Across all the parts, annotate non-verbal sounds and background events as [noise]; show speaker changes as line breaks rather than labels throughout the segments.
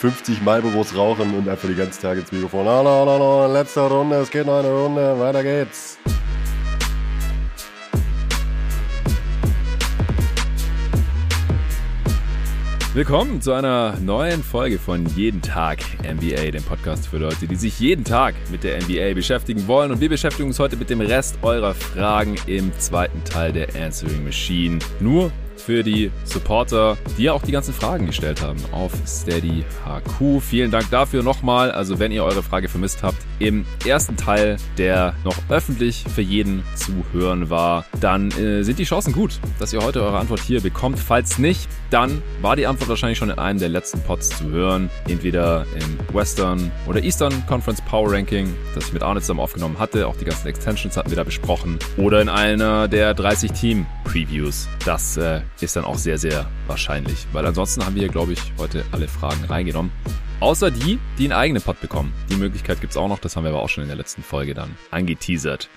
50 Marlboros rauchen und einfach die ganze Tag ins Mikrofon. No, no, no, letzte Runde, es geht noch eine Runde, weiter geht's.
Willkommen zu einer neuen Folge von Jeden Tag NBA, dem Podcast für Leute, die sich jeden Tag mit der NBA beschäftigen wollen. Und wir beschäftigen uns heute mit dem Rest eurer Fragen im zweiten Teil der Answering Machine. Nur für die Supporter, die ja auch die ganzen Fragen gestellt haben auf Steady HQ. Vielen Dank dafür nochmal. Also wenn ihr eure Frage vermisst habt, im ersten Teil, der noch öffentlich für jeden zu hören war, dann äh, sind die Chancen gut, dass ihr heute eure Antwort hier bekommt. Falls nicht, dann war die Antwort wahrscheinlich schon in einem der letzten Pods zu hören. Entweder im Western oder Eastern Conference Power Ranking, das ich mit Arne zusammen aufgenommen hatte. Auch die ganzen Extensions hatten wir da besprochen. Oder in einer der 30 Team Previews. Das äh, ist dann auch sehr, sehr wahrscheinlich. Weil ansonsten haben wir glaube ich, heute alle Fragen reingenommen. Außer die, die einen eigenen Pod bekommen. Die Möglichkeit gibt's auch noch, das haben wir aber auch schon in der letzten Folge dann angeteasert.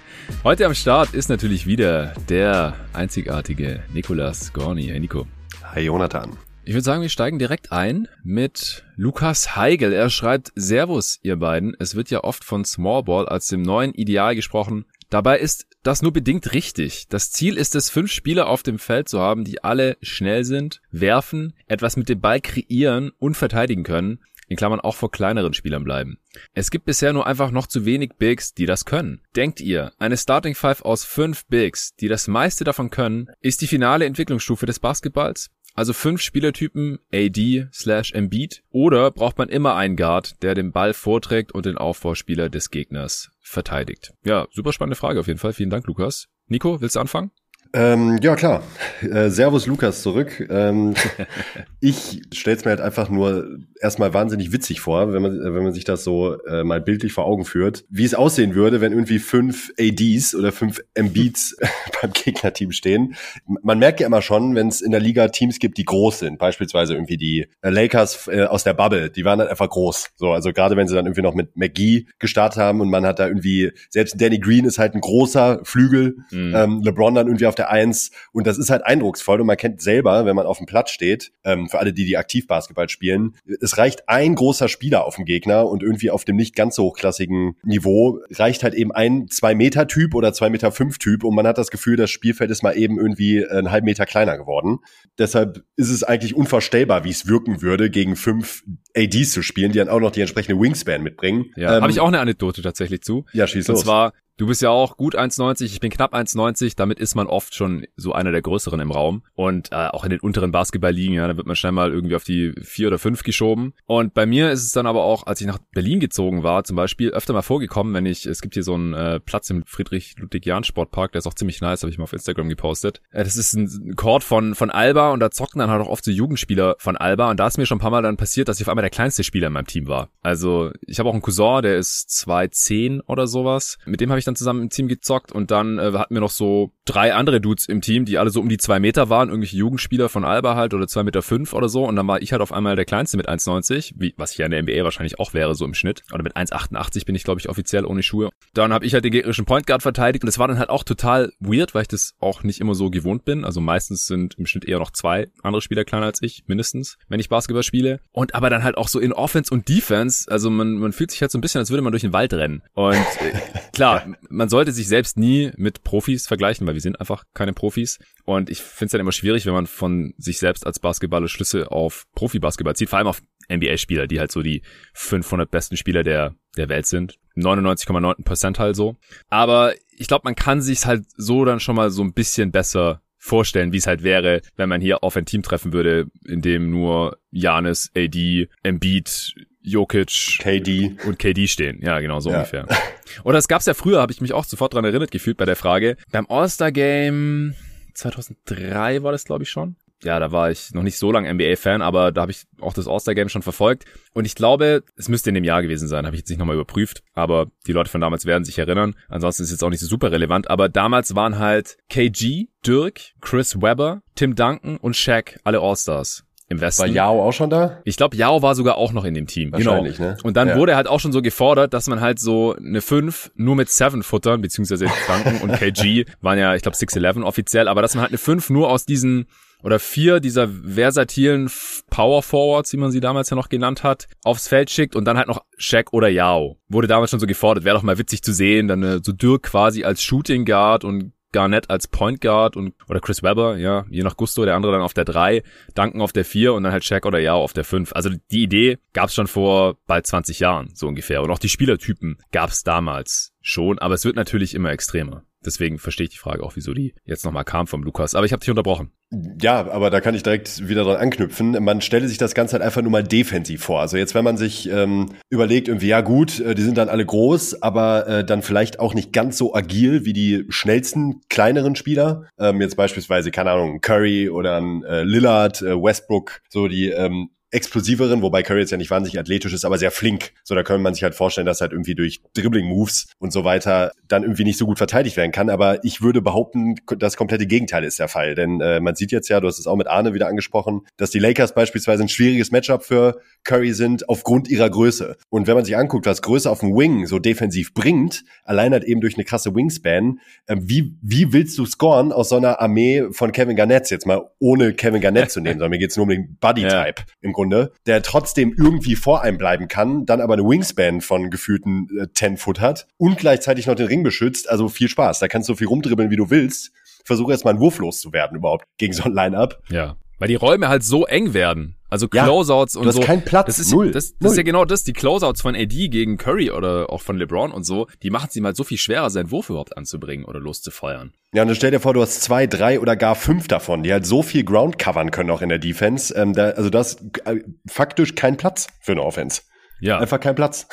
Heute am Start ist natürlich wieder der einzigartige Nikolas Gorni. Hey Nico.
Hi Jonathan.
Ich würde sagen, wir steigen direkt ein mit Lukas Heigel. Er schreibt Servus, ihr beiden. Es wird ja oft von Smallball als dem neuen Ideal gesprochen. Dabei ist das nur bedingt richtig. Das Ziel ist es, fünf Spieler auf dem Feld zu haben, die alle schnell sind, werfen, etwas mit dem Ball kreieren und verteidigen können. In Klammern auch vor kleineren Spielern bleiben. Es gibt bisher nur einfach noch zu wenig Bigs, die das können. Denkt ihr, eine Starting Five aus fünf Bigs, die das meiste davon können, ist die finale Entwicklungsstufe des Basketballs? Also fünf Spielertypen AD slash Embiid oder braucht man immer einen Guard, der den Ball vorträgt und den Aufbauspieler des Gegners verteidigt? Ja, super spannende Frage auf jeden Fall. Vielen Dank, Lukas. Nico, willst du anfangen?
Ähm, ja, klar. Äh, Servus Lukas zurück. Ähm, [laughs] ich stell's mir halt einfach nur erstmal wahnsinnig witzig vor, wenn man, wenn man sich das so äh, mal bildlich vor Augen führt, wie es aussehen würde, wenn irgendwie fünf ADs oder fünf Embiids [laughs] beim Gegnerteam stehen. Man merkt ja immer schon, wenn es in der Liga Teams gibt, die groß sind, beispielsweise irgendwie die äh, Lakers äh, aus der Bubble, die waren dann einfach groß. So, also gerade wenn sie dann irgendwie noch mit McGee gestartet haben und man hat da irgendwie, selbst Danny Green ist halt ein großer Flügel, mhm. ähm, LeBron dann irgendwie auf der der Eins und das ist halt eindrucksvoll und man kennt selber, wenn man auf dem Platz steht, ähm, für alle, die die aktiv Basketball spielen, es reicht ein großer Spieler auf dem Gegner und irgendwie auf dem nicht ganz so hochklassigen Niveau reicht halt eben ein zwei Meter Typ oder zwei Meter fünf Typ und man hat das Gefühl, das Spielfeld ist mal eben irgendwie einen halben Meter kleiner geworden. Deshalb ist es eigentlich unvorstellbar, wie es wirken würde, gegen fünf ADs zu spielen, die dann auch noch die entsprechende Wingspan mitbringen.
Ja, ähm, habe ich auch eine Anekdote tatsächlich zu.
Ja, schieß
und
los.
Zwar Du bist ja auch gut 1,90, ich bin knapp 1,90, damit ist man oft schon so einer der größeren im Raum. Und äh, auch in den unteren Basketballligen, ja, da wird man schnell mal irgendwie auf die vier oder fünf geschoben. Und bei mir ist es dann aber auch, als ich nach Berlin gezogen war, zum Beispiel öfter mal vorgekommen, wenn ich, es gibt hier so einen äh, Platz im Friedrich-Ludwig-Jahn-Sportpark, der ist auch ziemlich nice, habe ich mal auf Instagram gepostet. Äh, das ist ein Court von, von Alba und da zocken dann halt auch oft so Jugendspieler von Alba. Und da ist mir schon ein paar Mal dann passiert, dass ich auf einmal der kleinste Spieler in meinem Team war. Also ich habe auch einen Cousin, der ist 2,10 oder sowas. Mit dem habe ich dann zusammen im Team gezockt und dann äh, hatten wir noch so drei andere Dudes im Team, die alle so um die zwei Meter waren, irgendwelche Jugendspieler von Alba halt oder zwei Meter fünf oder so und dann war ich halt auf einmal der Kleinste mit 1,90, wie, was ich ja in der NBA wahrscheinlich auch wäre, so im Schnitt. Oder mit 1,88 bin ich, glaube ich, offiziell ohne Schuhe. Dann habe ich halt den gegnerischen Point Guard verteidigt und das war dann halt auch total weird, weil ich das auch nicht immer so gewohnt bin. Also meistens sind im Schnitt eher noch zwei andere Spieler kleiner als ich, mindestens, wenn ich Basketball spiele. Und aber dann halt auch so in Offense und Defense, also man, man fühlt sich halt so ein bisschen, als würde man durch den Wald rennen. Und äh, klar, [laughs] man sollte sich selbst nie mit Profis vergleichen, weil wir sind einfach keine Profis. Und ich finde es dann immer schwierig, wenn man von sich selbst als Basketballer Schlüsse auf Profi-Basketball zieht, vor allem auf NBA-Spieler, die halt so die 500 besten Spieler der, der Welt sind. 99,9 Prozent halt so. Aber ich glaube, man kann sich halt so dann schon mal so ein bisschen besser vorstellen, wie es halt wäre, wenn man hier auf ein Team treffen würde, in dem nur Janis, AD, Embiid, Jokic
KD
und KD stehen. Ja, genau, so ja. ungefähr. [laughs] Oder es gab's ja früher, habe ich mich auch sofort dran erinnert gefühlt bei der Frage. Beim All-Star-Game 2003 war das, glaube ich, schon. Ja, da war ich noch nicht so lange NBA-Fan, aber da habe ich auch das All-Star-Game schon verfolgt. Und ich glaube, es müsste in dem Jahr gewesen sein, habe ich jetzt nicht nochmal überprüft. Aber die Leute von damals werden sich erinnern. Ansonsten ist es jetzt auch nicht so super relevant. Aber damals waren halt KG, Dirk, Chris Webber, Tim Duncan und Shaq alle All-Stars im Westen.
War Yao auch schon da?
Ich glaube, Yao war sogar auch noch in dem Team.
Wahrscheinlich, genau. ne?
Und dann ja. wurde halt auch schon so gefordert, dass man halt so eine 5 nur mit 7 futtern, beziehungsweise Duncan und KG waren ja, ich glaube, 6'11 offiziell, aber dass man halt eine 5 nur aus diesen oder vier dieser versatilen Power Forwards, wie man sie damals ja noch genannt hat, aufs Feld schickt und dann halt noch Shaq oder Yao. Wurde damals schon so gefordert, wäre doch mal witzig zu sehen, dann äh, so Dirk quasi als Shooting Guard und Garnett als Point Guard und oder Chris Webber, ja, je nach Gusto, der andere dann auf der 3, Duncan auf der 4 und dann halt Shaq oder Yao auf der 5. Also die Idee gab's schon vor bald 20 Jahren, so ungefähr. Und auch die Spielertypen gab's damals schon, aber es wird natürlich immer extremer. Deswegen verstehe ich die Frage auch, wieso die jetzt nochmal kam vom Lukas. Aber ich habe dich unterbrochen.
Ja, aber da kann ich direkt wieder dran anknüpfen. Man stelle sich das Ganze halt einfach nur mal defensiv vor. Also jetzt, wenn man sich ähm, überlegt, irgendwie, ja gut, äh, die sind dann alle groß, aber äh, dann vielleicht auch nicht ganz so agil wie die schnellsten, kleineren Spieler. Ähm, jetzt beispielsweise, keine Ahnung, Curry oder ein äh, Lillard, äh, Westbrook, so die ähm, explosiveren, wobei Curry jetzt ja nicht wahnsinnig athletisch ist, aber sehr flink. So, da könnte man sich halt vorstellen, dass halt irgendwie durch Dribbling-Moves und so weiter dann irgendwie nicht so gut verteidigt werden kann. Aber ich würde behaupten, das komplette Gegenteil ist der Fall. Denn äh, man sieht jetzt ja, du hast es auch mit Arne wieder angesprochen, dass die Lakers beispielsweise ein schwieriges Matchup für Curry sind aufgrund ihrer Größe. Und wenn man sich anguckt, was Größe auf dem Wing so defensiv bringt, allein halt eben durch eine krasse Wingspan, äh, wie, wie willst du scoren aus so einer Armee von Kevin Garnett jetzt mal ohne Kevin Garnett zu nehmen, sondern mir geht's nur um den Body-Type [laughs] ja. im Grunde Grunde, der trotzdem irgendwie vor einem bleiben kann, dann aber eine Wingspan von gefühlten äh, 10 Foot hat und gleichzeitig noch den Ring beschützt. Also viel Spaß. Da kannst du so viel rumdribbeln, wie du willst. Versuche jetzt mal einen Wurf loszuwerden überhaupt gegen so ein Line-Up.
Ja. Weil die Räume halt so eng werden. Also Closeouts ja, und
du hast
so.
keinen Platz.
Das ist,
Null.
Das, das
Null.
ist ja genau das. Die Closeouts von AD gegen Curry oder auch von LeBron und so, die machen es ihm halt so viel schwerer, seinen Wurf überhaupt anzubringen oder loszufeuern.
Ja, und dann stell dir vor, du hast zwei, drei oder gar fünf davon, die halt so viel Ground covern können auch in der Defense. Ähm, da, also das äh, faktisch kein Platz für eine Offense. Ja. Einfach kein Platz.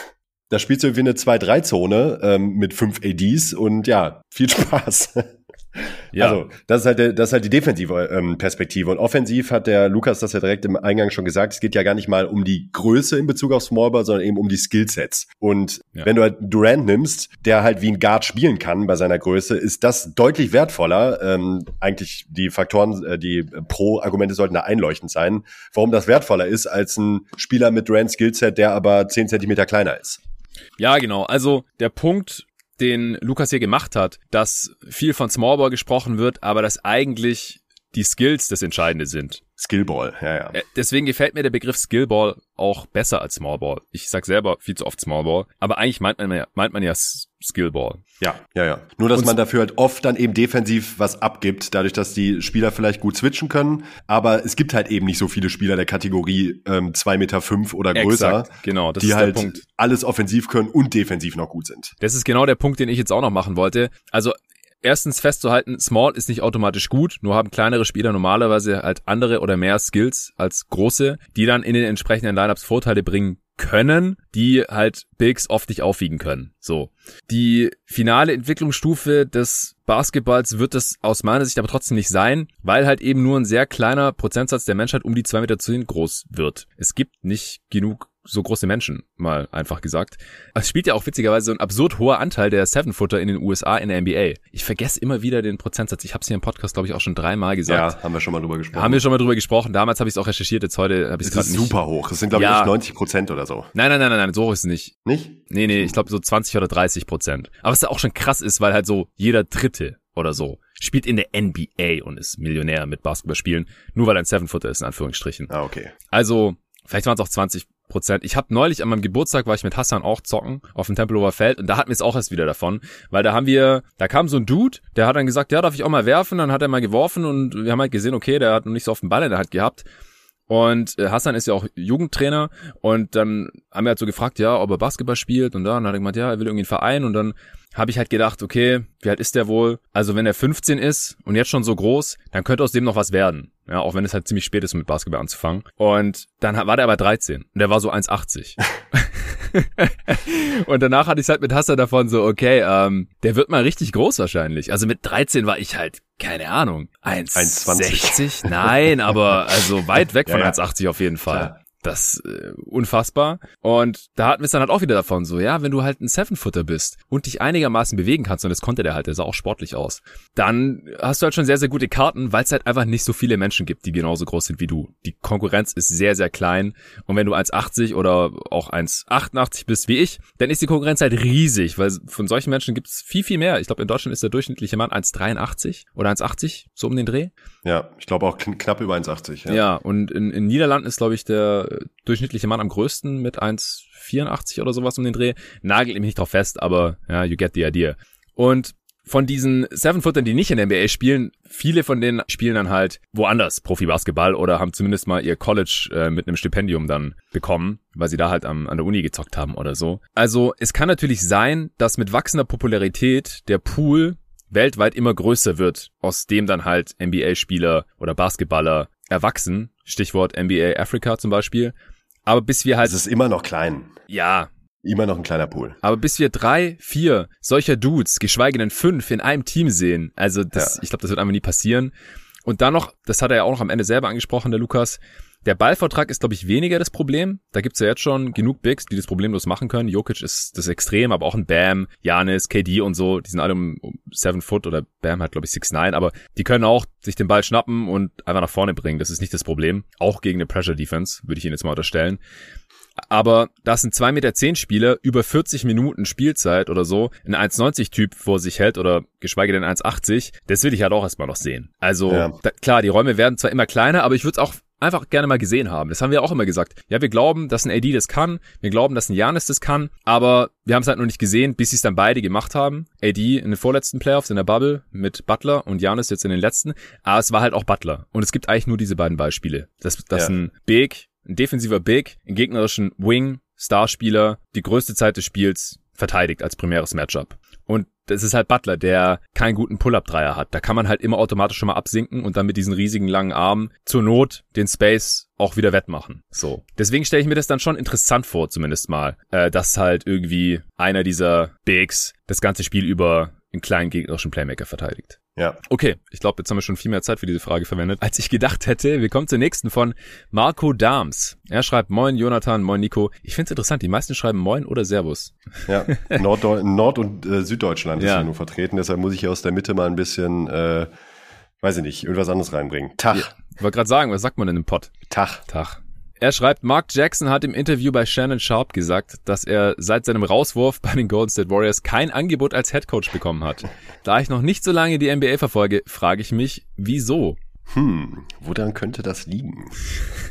Da spielst du irgendwie eine 2-3-Zone ähm, mit fünf ADs und ja, viel [laughs] Spaß. Ja. Also, das ist halt, der, das ist halt die defensive ähm, Perspektive. Und offensiv hat der Lukas das ja direkt im Eingang schon gesagt, es geht ja gar nicht mal um die Größe in Bezug auf Smallball, sondern eben um die Skillsets. Und ja. wenn du halt Durant nimmst, der halt wie ein Guard spielen kann bei seiner Größe, ist das deutlich wertvoller. Ähm, eigentlich die Faktoren, äh, die Pro-Argumente sollten da einleuchtend sein, warum das wertvoller ist als ein Spieler mit Durant Skillset, der aber zehn Zentimeter kleiner ist.
Ja, genau. Also der Punkt, den Lukas hier gemacht hat, dass viel von Smallball gesprochen wird, aber dass eigentlich die Skills das Entscheidende sind.
Skillball, ja, ja.
Äh, deswegen gefällt mir der Begriff Skillball auch besser als Smallball. Ich sag selber viel zu oft Smallball, aber eigentlich meint man ja, meint man ja Skillball.
Ja, ja, ja. Nur, dass Und man dafür halt oft dann eben defensiv was abgibt, dadurch, dass die Spieler vielleicht gut switchen können. Aber es gibt halt eben nicht so viele Spieler der Kategorie ähm, 2,5 Meter fünf oder größer,
Exakt, genau, das
die
ist
halt
der Punkt.
alles offensiv können und defensiv noch gut sind.
Das ist genau der Punkt, den ich jetzt auch noch machen wollte. Also erstens festzuhalten, Small ist nicht automatisch gut, nur haben kleinere Spieler normalerweise halt andere oder mehr Skills als große, die dann in den entsprechenden Lineups Vorteile bringen können, die halt Bigs oft nicht aufwiegen können. So. Die finale Entwicklungsstufe des Basketballs wird es aus meiner Sicht aber trotzdem nicht sein, weil halt eben nur ein sehr kleiner Prozentsatz der Menschheit um die zwei Meter zehn groß wird. Es gibt nicht genug so große Menschen, mal einfach gesagt. Es spielt ja auch witzigerweise so ein absurd hoher Anteil der Seven-Footer in den USA in der NBA. Ich vergesse immer wieder den Prozentsatz. Ich habe es hier im Podcast, glaube ich, auch schon dreimal gesagt.
Ja, haben wir schon mal drüber gesprochen.
Haben wir schon mal drüber gesprochen. Damals habe ich es auch recherchiert, jetzt heute habe ich es gerade
nicht. super hoch. Das sind, glaube
Ja.
ich, 90 Prozent oder so.
Nein, nein, nein, nein, nein, so hoch ist es nicht.
Nicht?
Nee, nee, ich glaube so 20 oder 30 Prozent. Aber was da auch schon krass ist, weil halt so jeder Dritte oder so spielt in der NBA und ist Millionär mit Basketballspielen, nur weil er ein Seven-Footer ist, in Anführungsstrichen.
Ah, okay.
Also, vielleicht waren es auch 20 Prozent. Ich habe neulich an meinem Geburtstag war ich mit Hassan auch zocken auf dem Tempelhofer Feld und da hatten wir es auch erst wieder davon, weil da haben wir, da kam so ein Dude, der hat dann gesagt, ja, darf ich auch mal werfen? Dann hat er mal geworfen und wir haben halt gesehen, okay, der hat noch nicht so auf den Ball in der Hand gehabt. Und äh, Hassan ist ja auch Jugendtrainer und dann haben wir halt so gefragt, ja, ob er Basketball spielt und dann hat er gemeint, ja, er will irgendwie einen Verein und dann habe ich halt gedacht, okay, wie alt ist der wohl? Also wenn er 15 ist und jetzt schon so groß, dann könnte aus dem noch was werden. Ja, auch wenn es halt ziemlich spät ist, um mit Basketball anzufangen. Und dann war der aber 13 und der war so 1,80. [laughs] und danach hatte ich halt mit Hassan davon so, okay, ähm, der wird mal richtig groß wahrscheinlich. Also mit 13 war ich halt, keine Ahnung, 1,60? Nein, aber also weit weg [laughs] von
Ja, ja.
1,80 auf jeden Fall.
Klar.
Das äh, unfassbar. Und da hatten wir es dann halt auch wieder davon, so, ja, wenn du halt ein Seven-Footer bist und dich einigermaßen bewegen kannst, und das konnte der halt, der sah auch sportlich aus, dann hast du halt schon sehr, sehr gute Karten, weil es halt einfach nicht so viele Menschen gibt, die genauso groß sind wie du. Die Konkurrenz ist sehr, sehr klein. Und wenn du 1,80 oder auch 1,88 bist wie ich, dann ist die Konkurrenz halt riesig, weil von solchen Menschen gibt es viel, viel mehr. Ich glaube, in Deutschland ist der durchschnittliche Mann 1,83 oder 1,80, so um den Dreh.
Ja, ich glaube auch knapp über 1,80.
Ja. ja, und in, in Niederlanden ist, glaube ich, der durchschnittliche Mann am größten mit 1,84 oder sowas um den Dreh. Nagelt mich nicht drauf fest, aber ja, you get the idea. Und von diesen Seven-Footern, die nicht in der NBA spielen, viele von denen spielen dann halt woanders Profi-Basketball oder haben zumindest mal ihr College äh, mit einem Stipendium dann bekommen, weil sie da halt am, an der Uni gezockt haben oder so. Also es kann natürlich sein, dass mit wachsender Popularität der Pool weltweit immer größer wird, aus dem dann halt NBA-Spieler oder Basketballer erwachsen. Stichwort NBA Africa zum Beispiel. Aber bis wir halt.
Es ist immer noch klein.
Ja.
Immer noch ein kleiner Pool.
Aber bis wir drei, vier solcher Dudes, geschweige denn fünf in einem Team sehen, also das, ja. ich glaube, das wird einfach nie passieren. Und dann noch, das hat er ja auch noch am Ende selber angesprochen, der Lukas, der Ballvertrag ist, glaube ich, weniger das Problem. Da gibt's ja jetzt schon genug Bigs, die das problemlos machen können. Jokic ist das Extrem, aber auch ein Bam, Janis, KD und so, die sind alle um, um seven Foot oder Bam hat, glaube ich, six nine, aber die können auch sich den Ball schnappen und einfach nach vorne bringen. Das ist nicht das Problem. Auch gegen eine Pressure Defense, würde ich Ihnen jetzt mal unterstellen. Aber das sind 2,10 Meter zehn Spieler, über 40 Minuten Spielzeit oder so, ein 1,90 Typ vor sich hält oder geschweige denn 1,80, das will ich halt auch erstmal noch sehen. Also ja. da, klar, die Räume werden zwar immer kleiner, aber ich würde es auch einfach gerne mal gesehen haben. Das haben wir auch immer gesagt. Ja, wir glauben, dass ein AD das kann, wir glauben, dass ein Janis das kann, aber wir haben es halt noch nicht gesehen, bis sie es dann beide gemacht haben. AD in den vorletzten Playoffs in der Bubble mit Butler und Janis jetzt in den letzten. Aber es war halt auch Butler. Und es gibt eigentlich nur diese beiden Beispiele. Dass, dass ja. ein Big, ein defensiver Big, einen gegnerischen Wing, Starspieler die größte Zeit des Spiels verteidigt als primäres Matchup. Und das ist halt Butler, der keinen guten Pull-Up-Dreier hat. Da kann man halt immer automatisch schon mal absinken und dann mit diesen riesigen langen Armen zur Not den Space auch wieder wettmachen. So. Deswegen stelle ich mir das dann schon interessant vor, zumindest mal, äh, dass halt irgendwie einer dieser Bigs das ganze Spiel über einen kleinen gegnerischen Playmaker verteidigt.
Ja.
Okay, ich glaube, jetzt haben wir schon viel mehr Zeit für diese Frage verwendet, als ich gedacht hätte. Wir kommen zur nächsten von Marco Dahms. Er schreibt Moin Jonathan, Moin Nico. Ich finde es interessant, die meisten schreiben Moin oder Servus.
Ja, [laughs] Nord, Nord und äh, Süddeutschland ist ja nur vertreten, deshalb muss ich hier aus der Mitte mal ein bisschen, äh, weiß ich nicht, irgendwas anderes reinbringen.
Tag. Ja, ich wollte gerade sagen, was sagt man denn im Pott?
Tag.
Tag. Er schreibt, Mark Jackson hat im Interview bei Shannon Sharp gesagt, dass er seit seinem Rauswurf bei den Golden State Warriors kein Angebot als Headcoach bekommen hat. Da ich noch nicht so lange die NBA verfolge, frage ich mich, wieso?
Hm, woran könnte das liegen?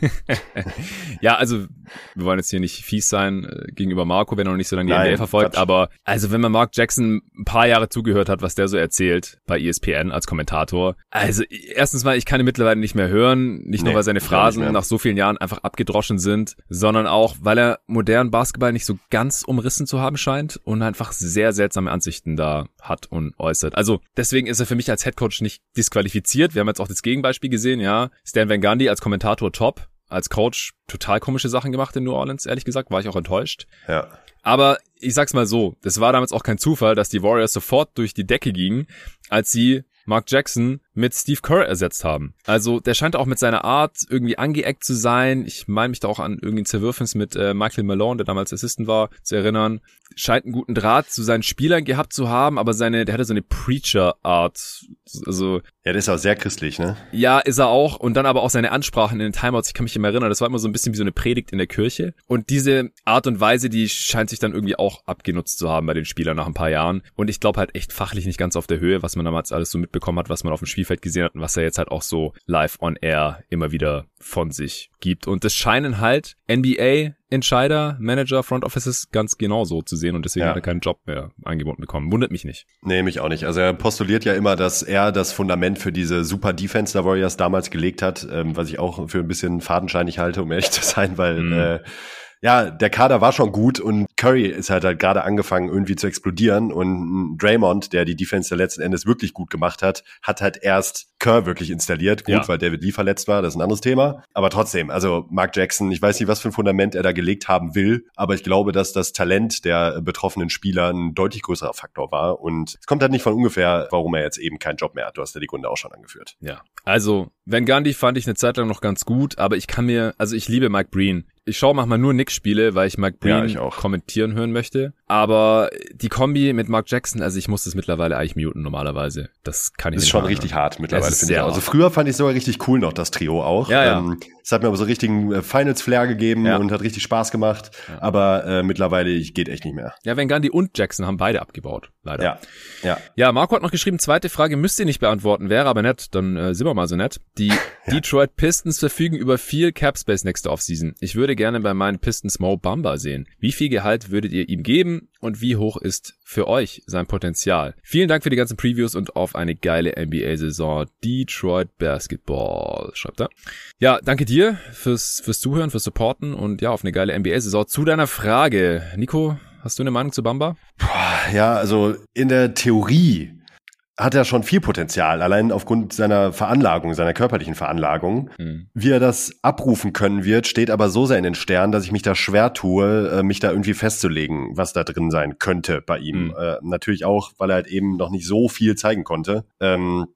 [laughs]
ja, also wir wollen jetzt hier nicht fies sein äh, gegenüber Marco, wenn er noch nicht so lange die Nein, NBA verfolgt, Quatsch. aber also wenn man Mark Jackson ein paar Jahre zugehört hat, was der so erzählt bei ESPN als Kommentator, also erstens mal, ich kann ihn mittlerweile nicht mehr hören, nicht nee, nur weil seine Phrasen nach so vielen Jahren einfach abgedroschen sind, sondern auch, weil er modernen Basketball nicht so ganz umrissen zu haben scheint und einfach sehr seltsame Ansichten da hat und äußert. Also deswegen ist er für mich als Headcoach nicht disqualifiziert. Wir haben jetzt auch das Gegenbeispiel Beispiel gesehen, ja. Stan Van Gundy als Kommentator top, als Coach total komische Sachen gemacht in New Orleans, ehrlich gesagt, war ich auch enttäuscht.
Ja.
Aber ich sag's mal so, das war damals auch kein Zufall, dass die Warriors sofort durch die Decke gingen, als sie Mark Jackson mit Steve Kerr ersetzt haben. Also der scheint auch mit seiner Art irgendwie angeeckt zu sein. Ich meine mich da auch an irgendwie ein Zerwürfnis mit äh, Michael Malone, der damals Assistant war, zu erinnern. Scheint einen guten Draht zu seinen Spielern gehabt zu haben, aber seine, der hatte so eine Preacher-Art. Also
ja, der ist auch sehr christlich, ne?
Ja, ist er auch. Und dann aber auch seine Ansprachen in den Timeouts. Ich kann mich immer erinnern, das war immer so ein bisschen wie so eine Predigt in der Kirche. Und diese Art und Weise, die scheint sich dann irgendwie auch abgenutzt zu haben bei den Spielern nach ein paar Jahren. Und ich glaube halt echt fachlich nicht ganz auf der Höhe, was man damals alles so mitbekommen hat, was man auf dem Spielfeld gesehen hat und was er jetzt halt auch so live on air immer wieder von sich gibt. Und das scheinen halt NBA Entscheider, Manager, Front Offices ganz genau so zu sehen und deswegen ja. hat er keinen Job mehr angeboten bekommen. Wundert mich nicht.
Nee, mich auch nicht. Also er postuliert ja immer, dass er das Fundament für diese super Defense der Warriors damals gelegt hat, ähm, was ich auch für ein bisschen fadenscheinig halte, um ehrlich [laughs] zu sein, weil mhm. äh, ja, der Kader war schon gut und Curry ist halt, halt gerade angefangen irgendwie zu explodieren und Draymond, der die Defense letzten Endes wirklich gut gemacht hat, hat halt erst Kerr wirklich installiert. Gut, ja. weil David Lee verletzt war, das ist ein anderes Thema. Aber trotzdem, also Mark Jackson, ich weiß nicht, was für ein Fundament er da gelegt haben will, aber ich glaube, dass das Talent der betroffenen Spieler ein deutlich größerer Faktor war und es kommt halt nicht von ungefähr, warum er jetzt eben keinen Job mehr hat. Du hast ja die Gründe auch schon angeführt.
Ja, also Van Gundy fand ich eine Zeit lang noch ganz gut, aber ich kann mir, also ich liebe Mike Breen ich schaue manchmal nur Knicks-Spiele, weil ich Mike Breen ja, kommentieren hören möchte. Aber die Kombi mit Mark Jackson, also ich muss das mittlerweile eigentlich muten normalerweise. Das kann ich
das
nicht
ist schon richtig hart mittlerweile, finde ich. Also früher fand ich sogar richtig cool noch, das Trio auch.
Ja, ja. Ähm,
es hat mir aber so richtigen äh, Finals-Flair gegeben ja. und hat richtig Spaß gemacht. Ja. Aber äh, mittlerweile geht echt nicht mehr.
Ja, Van Gundy und Jackson haben beide abgebaut, leider.
Ja, ja.
Ja, Marco hat noch geschrieben, zweite Frage müsst ihr nicht beantworten, wäre aber nett, dann äh, sind wir mal so nett. Die [laughs] ja. Detroit Pistons verfügen über viel Cap Space nächste Offseason. Ich würde gerne bei meinen Pistons Mo Bamba sehen. Wie viel Gehalt würdet ihr ihm geben und wie hoch ist für euch sein Potenzial? Vielen Dank für die ganzen Previews und auf eine geile NBA-Saison. Detroit Basketball, schreibt er. Ja, danke dir fürs, fürs Zuhören, fürs Supporten und ja, auf eine geile NBA-Saison. Zu deiner Frage, Nico, hast du eine Meinung zu Bamba?
Ja, also in der Theorie hat er schon viel Potenzial, allein aufgrund seiner Veranlagung, seiner körperlichen Veranlagung. Mhm. Wie er das abrufen können wird, steht aber so sehr in den Sternen, dass ich mich da schwer tue, äh, mich da irgendwie festzulegen, was da drin sein könnte bei ihm. Mhm. Äh, natürlich auch, weil er halt eben noch nicht so viel zeigen konnte. Ähm,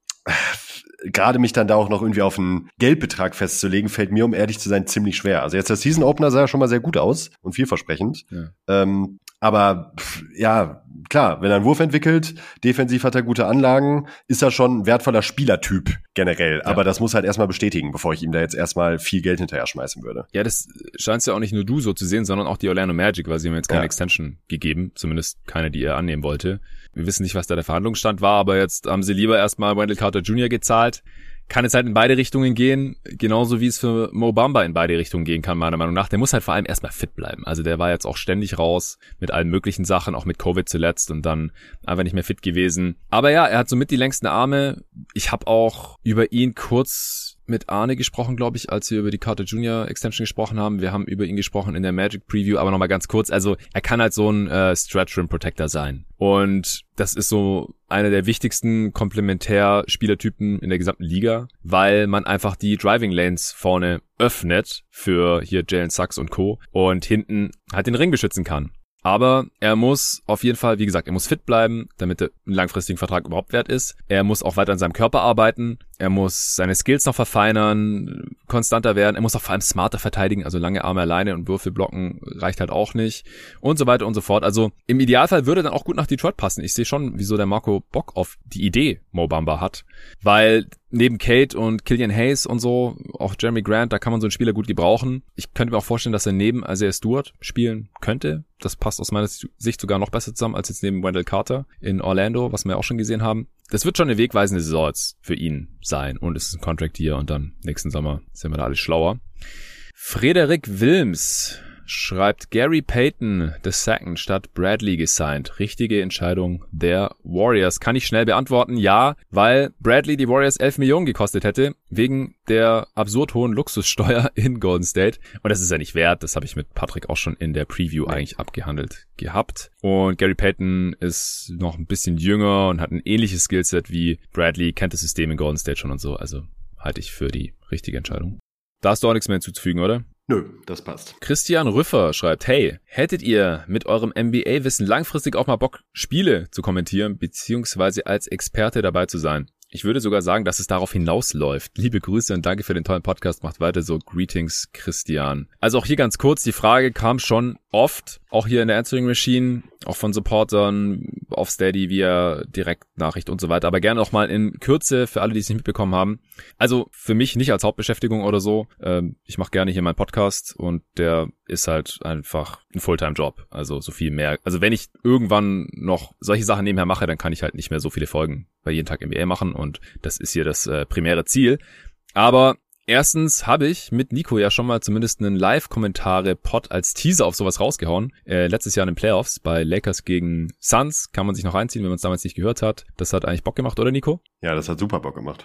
gerade mich dann da auch noch irgendwie auf einen Geldbetrag festzulegen, fällt mir, um ehrlich zu sein, ziemlich schwer. Also jetzt der Season Opener sah ja schon mal sehr gut aus und vielversprechend. Ja. Ähm, aber pff, ja, klar, wenn er einen Wurf entwickelt, defensiv hat er gute Anlagen, ist er schon ein wertvoller Spielertyp generell. Ja. Aber das muss halt erstmal bestätigen, bevor ich ihm da jetzt erstmal viel Geld hinterher schmeißen würde.
Ja, das scheinst ja auch nicht nur du so zu sehen, sondern auch die Orlando Magic, weil sie ihm jetzt keine ja. Extension gegeben, zumindest keine, die er annehmen wollte. Wir wissen nicht, was da der Verhandlungsstand war, aber jetzt haben sie lieber erstmal Wendell Carter Jr. gezahlt kann es halt in beide Richtungen gehen, genauso wie es für Mo Bamba in beide Richtungen gehen kann, meiner Meinung nach. Der muss halt vor allem erstmal fit bleiben. Also der war jetzt auch ständig raus mit allen möglichen Sachen, auch mit Covid zuletzt und dann einfach nicht mehr fit gewesen. Aber ja, er hat somit die längsten Arme. Ich habe auch über ihn kurz mit Arne gesprochen, glaube ich, als wir über die Carter Junior Extension gesprochen haben. Wir haben über ihn gesprochen in der Magic Preview, aber nochmal ganz kurz. Also er kann halt so ein äh, Stretch Rim Protector sein. Und das ist so einer der wichtigsten Komplementär-Spielertypen in der gesamten Liga, weil man einfach die Driving Lanes vorne öffnet für hier Jalen Sachs und Co. und hinten halt den Ring beschützen kann. Aber er muss auf jeden Fall, wie gesagt, er muss fit bleiben, damit er einen langfristigen Vertrag überhaupt wert ist. Er muss auch weiter an seinem Körper arbeiten. Er muss seine Skills noch verfeinern, konstanter werden. Er muss auch vor allem smarter verteidigen, also lange Arme alleine und Würfel blocken reicht halt auch nicht. Und so weiter und so fort. Also im Idealfall würde dann auch gut nach Detroit passen. Ich sehe schon, wieso der Marco Bock auf die Idee Mo Bamba hat. Weil neben Kate und Killian Hayes und so, auch Jeremy Grant, da kann man so einen Spieler gut gebrauchen. Ich könnte mir auch vorstellen, dass er neben Isaiah Stewart spielen könnte. Das passt aus meiner Sicht sogar noch besser zusammen als jetzt neben Wendell Carter in Orlando, was wir auch schon gesehen haben. Das wird schon eine wegweisende Saison jetzt für ihn sein. Und es ist ein Contract hier und dann nächsten Sommer sind wir da alle schlauer. Frederik Wilms schreibt Gary Payton II statt Bradley gesigned. Richtige Entscheidung der Warriors. Kann ich schnell beantworten? Ja, weil Bradley die Warriors 11 Millionen gekostet hätte, wegen der absurd hohen Luxussteuer [laughs] in Golden State. Und das ist ja nicht wert. Das habe ich mit Patrick auch schon in der Preview eigentlich abgehandelt gehabt. Und Gary Payton ist noch ein bisschen jünger und hat ein ähnliches Skillset wie Bradley, kennt das System in Golden State schon und so. Also halte ich für die richtige Entscheidung. Da hast du auch nichts mehr hinzuzufügen, oder?
Nö, das passt.
Christian Rüffer schreibt, hey, hättet ihr mit eurem NBA-Wissen langfristig auch mal Bock, Spiele zu kommentieren, beziehungsweise als Experte dabei zu sein? Ich würde sogar sagen, dass es darauf hinausläuft. Liebe Grüße und danke für den tollen Podcast. Macht weiter so. Greetings, Christian. Also auch hier ganz kurz. Die Frage kam schon oft, auch hier in der Answering Machine, auch von Supportern auf Steady via Direktnachricht und so weiter. Aber gerne auch mal in Kürze für alle, die es nicht mitbekommen haben. Also für mich nicht als Hauptbeschäftigung oder so. Ähm, ich mache gerne hier meinen Podcast und der ist halt einfach ein Fulltime-Job. Also so viel mehr. Also wenn ich irgendwann noch solche Sachen nebenher mache, dann kann ich halt nicht mehr so viele Folgen bei jeden Tag NBA machen und das ist hier das äh, primäre Ziel. Aber Erstens habe ich mit Nico ja schon mal zumindest einen Live-Kommentare-Pod als Teaser auf sowas rausgehauen. Äh, letztes Jahr in den Playoffs bei Lakers gegen Suns. Kann man sich noch reinziehen, wenn man es damals nicht gehört hat. Das hat eigentlich Bock gemacht, oder Nico?
Ja, das hat super Bock gemacht.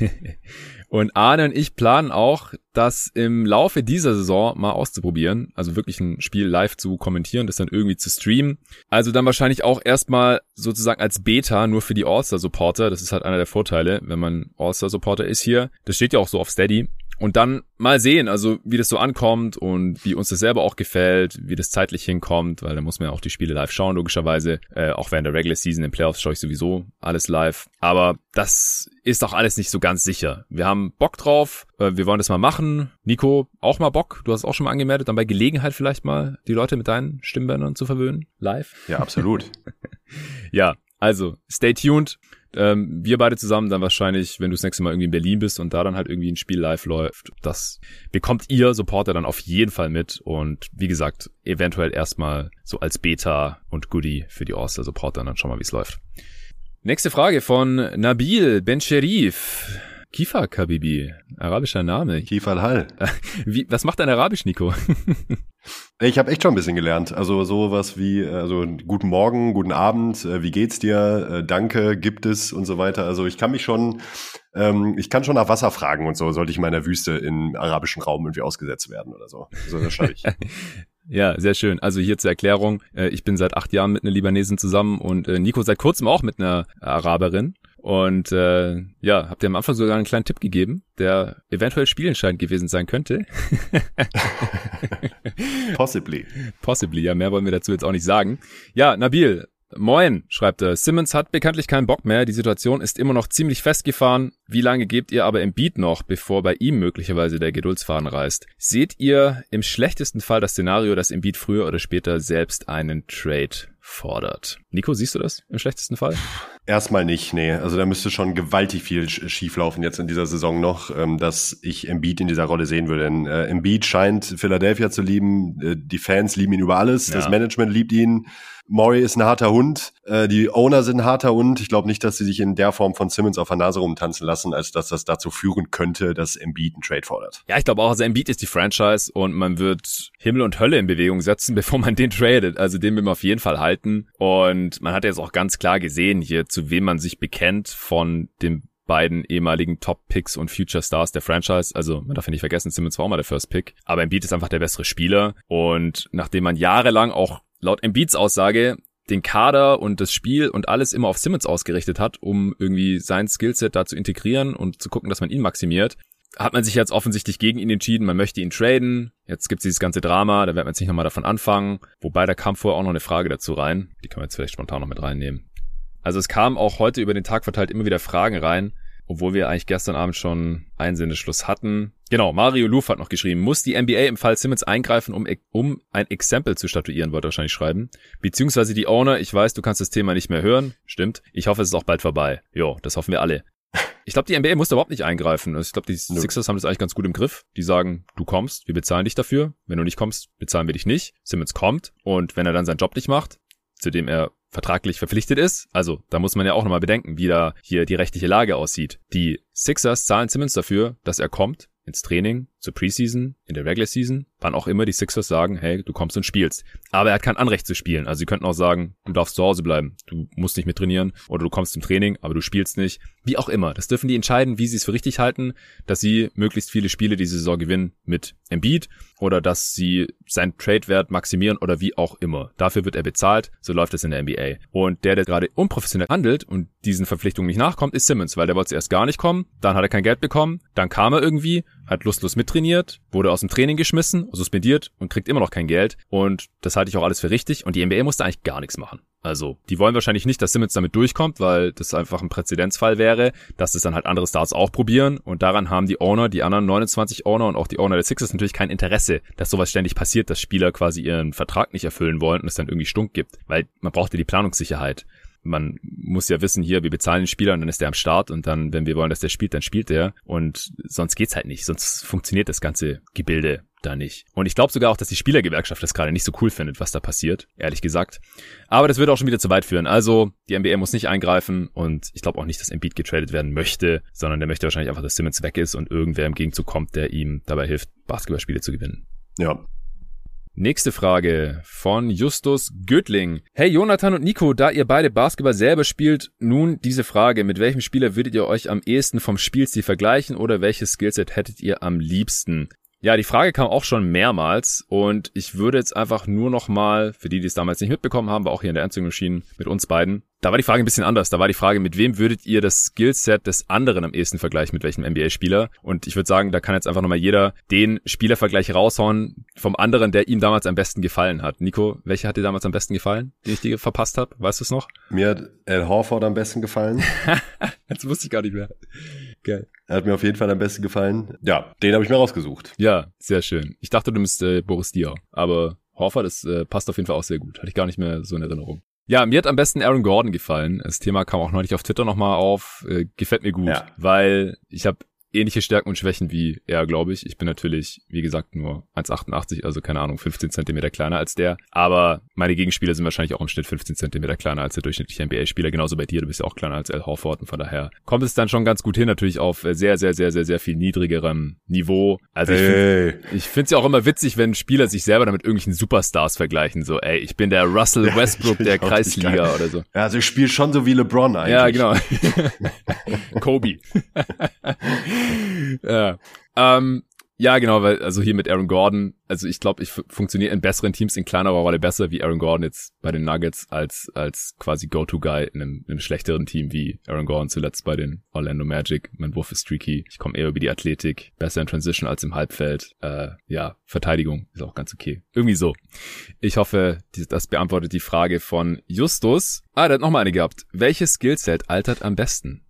[laughs]
Und Arne und ich planen auch, das im Laufe dieser Saison mal auszuprobieren. Also wirklich ein Spiel live zu kommentieren, das dann irgendwie zu streamen. Also dann wahrscheinlich auch erstmal sozusagen als Beta nur für die All-Star-Supporter. Das ist halt einer der Vorteile, wenn man All-Star-Supporter ist hier. Das steht ja auch so auf Steady. Und dann mal sehen, also wie das so ankommt und wie uns das selber auch gefällt, wie das zeitlich hinkommt, weil da muss man ja auch die Spiele live schauen, logischerweise. Äh, auch während der Regular Season, im Playoffs schaue ich sowieso alles live. Aber das ist doch alles nicht so ganz sicher. Wir haben Bock drauf, äh, wir wollen das mal machen. Nico, auch mal Bock, du hast auch schon mal angemeldet, dann bei Gelegenheit vielleicht mal die Leute mit deinen Stimmbändern zu verwöhnen, live.
Ja, absolut. [laughs]
ja, also stay tuned. Ähm, wir beide zusammen dann wahrscheinlich, wenn du das nächste Mal irgendwie in Berlin bist und da dann halt irgendwie ein Spiel live läuft, das bekommt ihr Supporter dann auf jeden Fall mit und wie gesagt, eventuell erstmal so als Beta und Goodie für die All-Star Supporter dann schon mal, wie es läuft. Nächste Frage von Nabil Ben Sherif. Kifa Kabibi, arabischer Name.
Kifa Hal. [laughs]
Wie, was macht dein Arabisch, Nico? [laughs]
ich habe echt schon ein bisschen gelernt. Also sowas wie also guten Morgen, guten Abend, äh, wie geht's dir, äh, danke, gibt es und so weiter. Also ich kann mich schon, ähm, ich kann schon nach Wasser fragen und so, sollte ich in meiner Wüste im arabischen Raum irgendwie ausgesetzt werden oder so. Also das schaffe ich. [laughs]
Ja, sehr schön. Also hier zur Erklärung, äh, ich bin seit acht Jahren mit einer Libanesin zusammen und Nico seit kurzem auch mit einer Araberin. Und äh, ja, habt ihr am Anfang sogar einen kleinen Tipp gegeben, der eventuell spielentscheidend gewesen sein könnte. [laughs]
Possibly.
Possibly, ja, mehr wollen wir dazu jetzt auch nicht sagen. Ja, Nabil, Moin, schreibt er. Simmons hat bekanntlich keinen Bock mehr. Die Situation ist immer noch ziemlich festgefahren. Wie lange gebt ihr aber im Beat noch, bevor bei ihm möglicherweise der Geduldsfaden reißt? Seht ihr im schlechtesten Fall das Szenario, dass im Beat früher oder später selbst einen Trade fordert. Nico, siehst du das im schlechtesten Fall?
Erstmal nicht, nee. Also da müsste schon gewaltig viel schieflaufen jetzt in dieser Saison noch, ähm, dass ich Embiid in dieser Rolle sehen würde. Denn äh, Embiid scheint Philadelphia zu lieben, äh, die Fans lieben ihn über alles, ja. das Management liebt ihn. Maury ist ein harter Hund, äh, die Owner sind ein harter Hund. Ich glaube nicht, dass sie sich in der Form von Simmons auf der Nase rumtanzen lassen, als dass das dazu führen könnte, dass Embiid einen Trade fordert.
Ja, ich glaube auch, also Embiid ist die Franchise und man wird Himmel und Hölle in Bewegung setzen, [laughs] bevor man den tradet. Also den will man auf jeden Fall halten. Und man hat jetzt auch ganz klar gesehen hier, zu wem man sich bekennt von dem beiden ehemaligen Top-Picks und Future Stars der Franchise. Also man darf ja nicht vergessen, Simmons war auch mal der First Pick. Aber Embiid ist einfach der bessere Spieler. Und nachdem man jahrelang auch laut Embiids Aussage den Kader und das Spiel und alles immer auf Simmons ausgerichtet hat, um irgendwie sein Skillset da zu integrieren und zu gucken, dass man ihn maximiert, hat man sich jetzt offensichtlich gegen ihn entschieden, man möchte ihn traden. Jetzt gibt's dieses ganze Drama, da werden wir jetzt nochmal davon anfangen. Wobei da kam vorher auch noch eine Frage dazu rein. Die können wir jetzt vielleicht spontan noch mit reinnehmen. Also es kam auch heute über den Tag verteilt immer wieder Fragen rein obwohl wir eigentlich gestern Abend schon Einsendeschluss hatten. Genau, Mario Luff hat noch geschrieben, muss die NBA im Fall Simmons eingreifen, um, um ein Exempel zu statuieren, wollte er wahrscheinlich schreiben. Beziehungsweise die Owner, ich weiß, du kannst das Thema nicht mehr hören. Stimmt. Ich hoffe, es ist auch bald vorbei. Jo, das hoffen wir alle. [laughs] Ich glaube, die NBA muss da überhaupt nicht eingreifen. Also ich glaube, die Sixers haben das eigentlich ganz gut im Griff. Die sagen, du kommst, wir bezahlen dich dafür. Wenn du nicht kommst, bezahlen wir dich nicht. Simmons kommt und wenn er dann seinen Job nicht macht, zu dem er vertraglich verpflichtet ist. Also da muss man ja auch nochmal bedenken, wie da hier die rechtliche Lage aussieht. Die Sixers zahlen Simmons dafür, dass er kommt ins Training, zur Preseason, in der Regular Season, wann auch immer die Sixers sagen, hey, du kommst und spielst. Aber er hat kein Anrecht zu spielen. Also sie könnten auch sagen, du darfst zu Hause bleiben, du musst nicht mit trainieren oder du kommst zum Training, aber du spielst nicht. Wie auch immer. Das dürfen die entscheiden, wie sie es für richtig halten, dass sie möglichst viele Spiele diese Saison gewinnen mit Embiid oder dass sie seinen Trade-Wert maximieren oder wie auch immer. Dafür wird er bezahlt, so läuft es in der NBA. Und der, der gerade unprofessionell handelt und diesen Verpflichtungen nicht nachkommt, ist Simmons, weil der wollte erst gar nicht kommen, dann hat er kein Geld bekommen, dann kam er irgendwie, hat lustlos mittrainiert, wurde aus dem Training geschmissen, suspendiert und kriegt immer noch kein Geld. Und das halte ich auch alles für richtig. Und die NBA musste eigentlich gar nichts machen. Also, die wollen wahrscheinlich nicht, dass Simmons damit durchkommt, weil das einfach ein Präzedenzfall wäre, dass es dann halt andere Stars auch probieren. Und daran haben die Owner, die anderen 29 Owner und auch die Owner der Sixers natürlich kein Interesse, dass sowas ständig passiert, dass Spieler quasi ihren Vertrag nicht erfüllen wollen und es dann irgendwie Stunk gibt. Weil man braucht ja die Planungssicherheit man muss ja wissen, hier, wir bezahlen den Spieler und dann ist der am Start und dann, wenn wir wollen, dass der spielt, dann spielt der und sonst geht's halt nicht, sonst funktioniert das ganze Gebilde da nicht. Und ich glaube sogar auch, dass die Spielergewerkschaft das gerade nicht so cool findet, was da passiert, ehrlich gesagt. Aber das würde auch schon wieder zu weit führen. Also, die NBA muss nicht eingreifen und ich glaube auch nicht, dass Embiid getradet werden möchte, sondern der möchte wahrscheinlich einfach, dass Simmons weg ist und irgendwer im Gegenzug kommt, der ihm dabei hilft, Basketballspiele zu gewinnen.
Ja,
Nächste Frage von Justus Götling. Hey Jonathan und Nico, da ihr beide Basketball selber spielt, nun diese Frage. Mit welchem Spieler würdet ihr euch am ehesten vom Spielstil vergleichen oder welches Skillset hättet ihr am liebsten? Ja, die Frage kam auch schon mehrmals und ich würde jetzt einfach nur noch mal, für die, die es damals nicht mitbekommen haben, war auch hier in der Ernst Machine mit uns beiden, da war die Frage ein bisschen anders. Da war die Frage, mit wem würdet ihr das Skillset des anderen am ehesten vergleichen, mit welchem NBA-Spieler? Und ich würde sagen, da kann jetzt einfach nochmal jeder den Spielervergleich raushauen vom anderen, der ihm damals am besten gefallen hat. Nico, welcher hat dir damals am besten gefallen, den ich dir verpasst habe? Weißt du es noch?
Mir hat Al Horford am besten gefallen. [laughs]
Jetzt wusste ich gar nicht mehr.
Geil. Er hat mir auf jeden Fall am besten gefallen. Ja, den habe ich mir rausgesucht.
Ja, sehr schön. Ich dachte, du bist äh, Boris Diaw, aber Horford, das äh, passt auf jeden Fall auch sehr gut. Hatte ich gar nicht mehr so in Erinnerung. Ja, mir hat am besten Aaron Gordon gefallen. Das Thema kam auch neulich auf Twitter nochmal auf. Äh, gefällt mir gut, ja. weil ich habe ähnliche Stärken und Schwächen wie er, glaube ich. Ich bin natürlich, wie gesagt, nur 1,88, also keine Ahnung, 15 Zentimeter kleiner als der. Aber meine Gegenspieler sind wahrscheinlich auch im Schnitt 15 Zentimeter kleiner als der durchschnittliche NBA-Spieler. Genauso bei dir, du bist ja auch kleiner als Al Horford und von daher kommt es dann schon ganz gut hin, natürlich auf sehr, sehr, sehr, sehr, sehr viel niedrigerem Niveau. Also hey. ich finde es ja auch immer witzig, wenn Spieler sich selber damit irgendwelchen Superstars vergleichen. So, ey, ich bin der Russell [laughs] Westbrook der Kreisliga oder so.
Ja, also ich spiele schon so wie LeBron eigentlich.
Ja, genau. [laughs] Kobe [laughs] ja. Ähm, ja, genau, weil, also hier mit Aaron Gordon, also ich glaube, ich funktioniere in besseren Teams in kleinerer Rolle besser wie Aaron Gordon jetzt bei den Nuggets als, als quasi Go-To-Guy in einem, in einem schlechteren Team wie Aaron Gordon zuletzt bei den Orlando Magic. Mein Wurf ist streaky. Ich komme eher über die Athletik, besser in Transition als im Halbfeld. Äh, ja, Verteidigung ist auch ganz okay. Irgendwie so. Ich hoffe, das beantwortet die Frage von Justus. Ah, der hat noch mal eine gehabt. Welches Skillset altert am besten?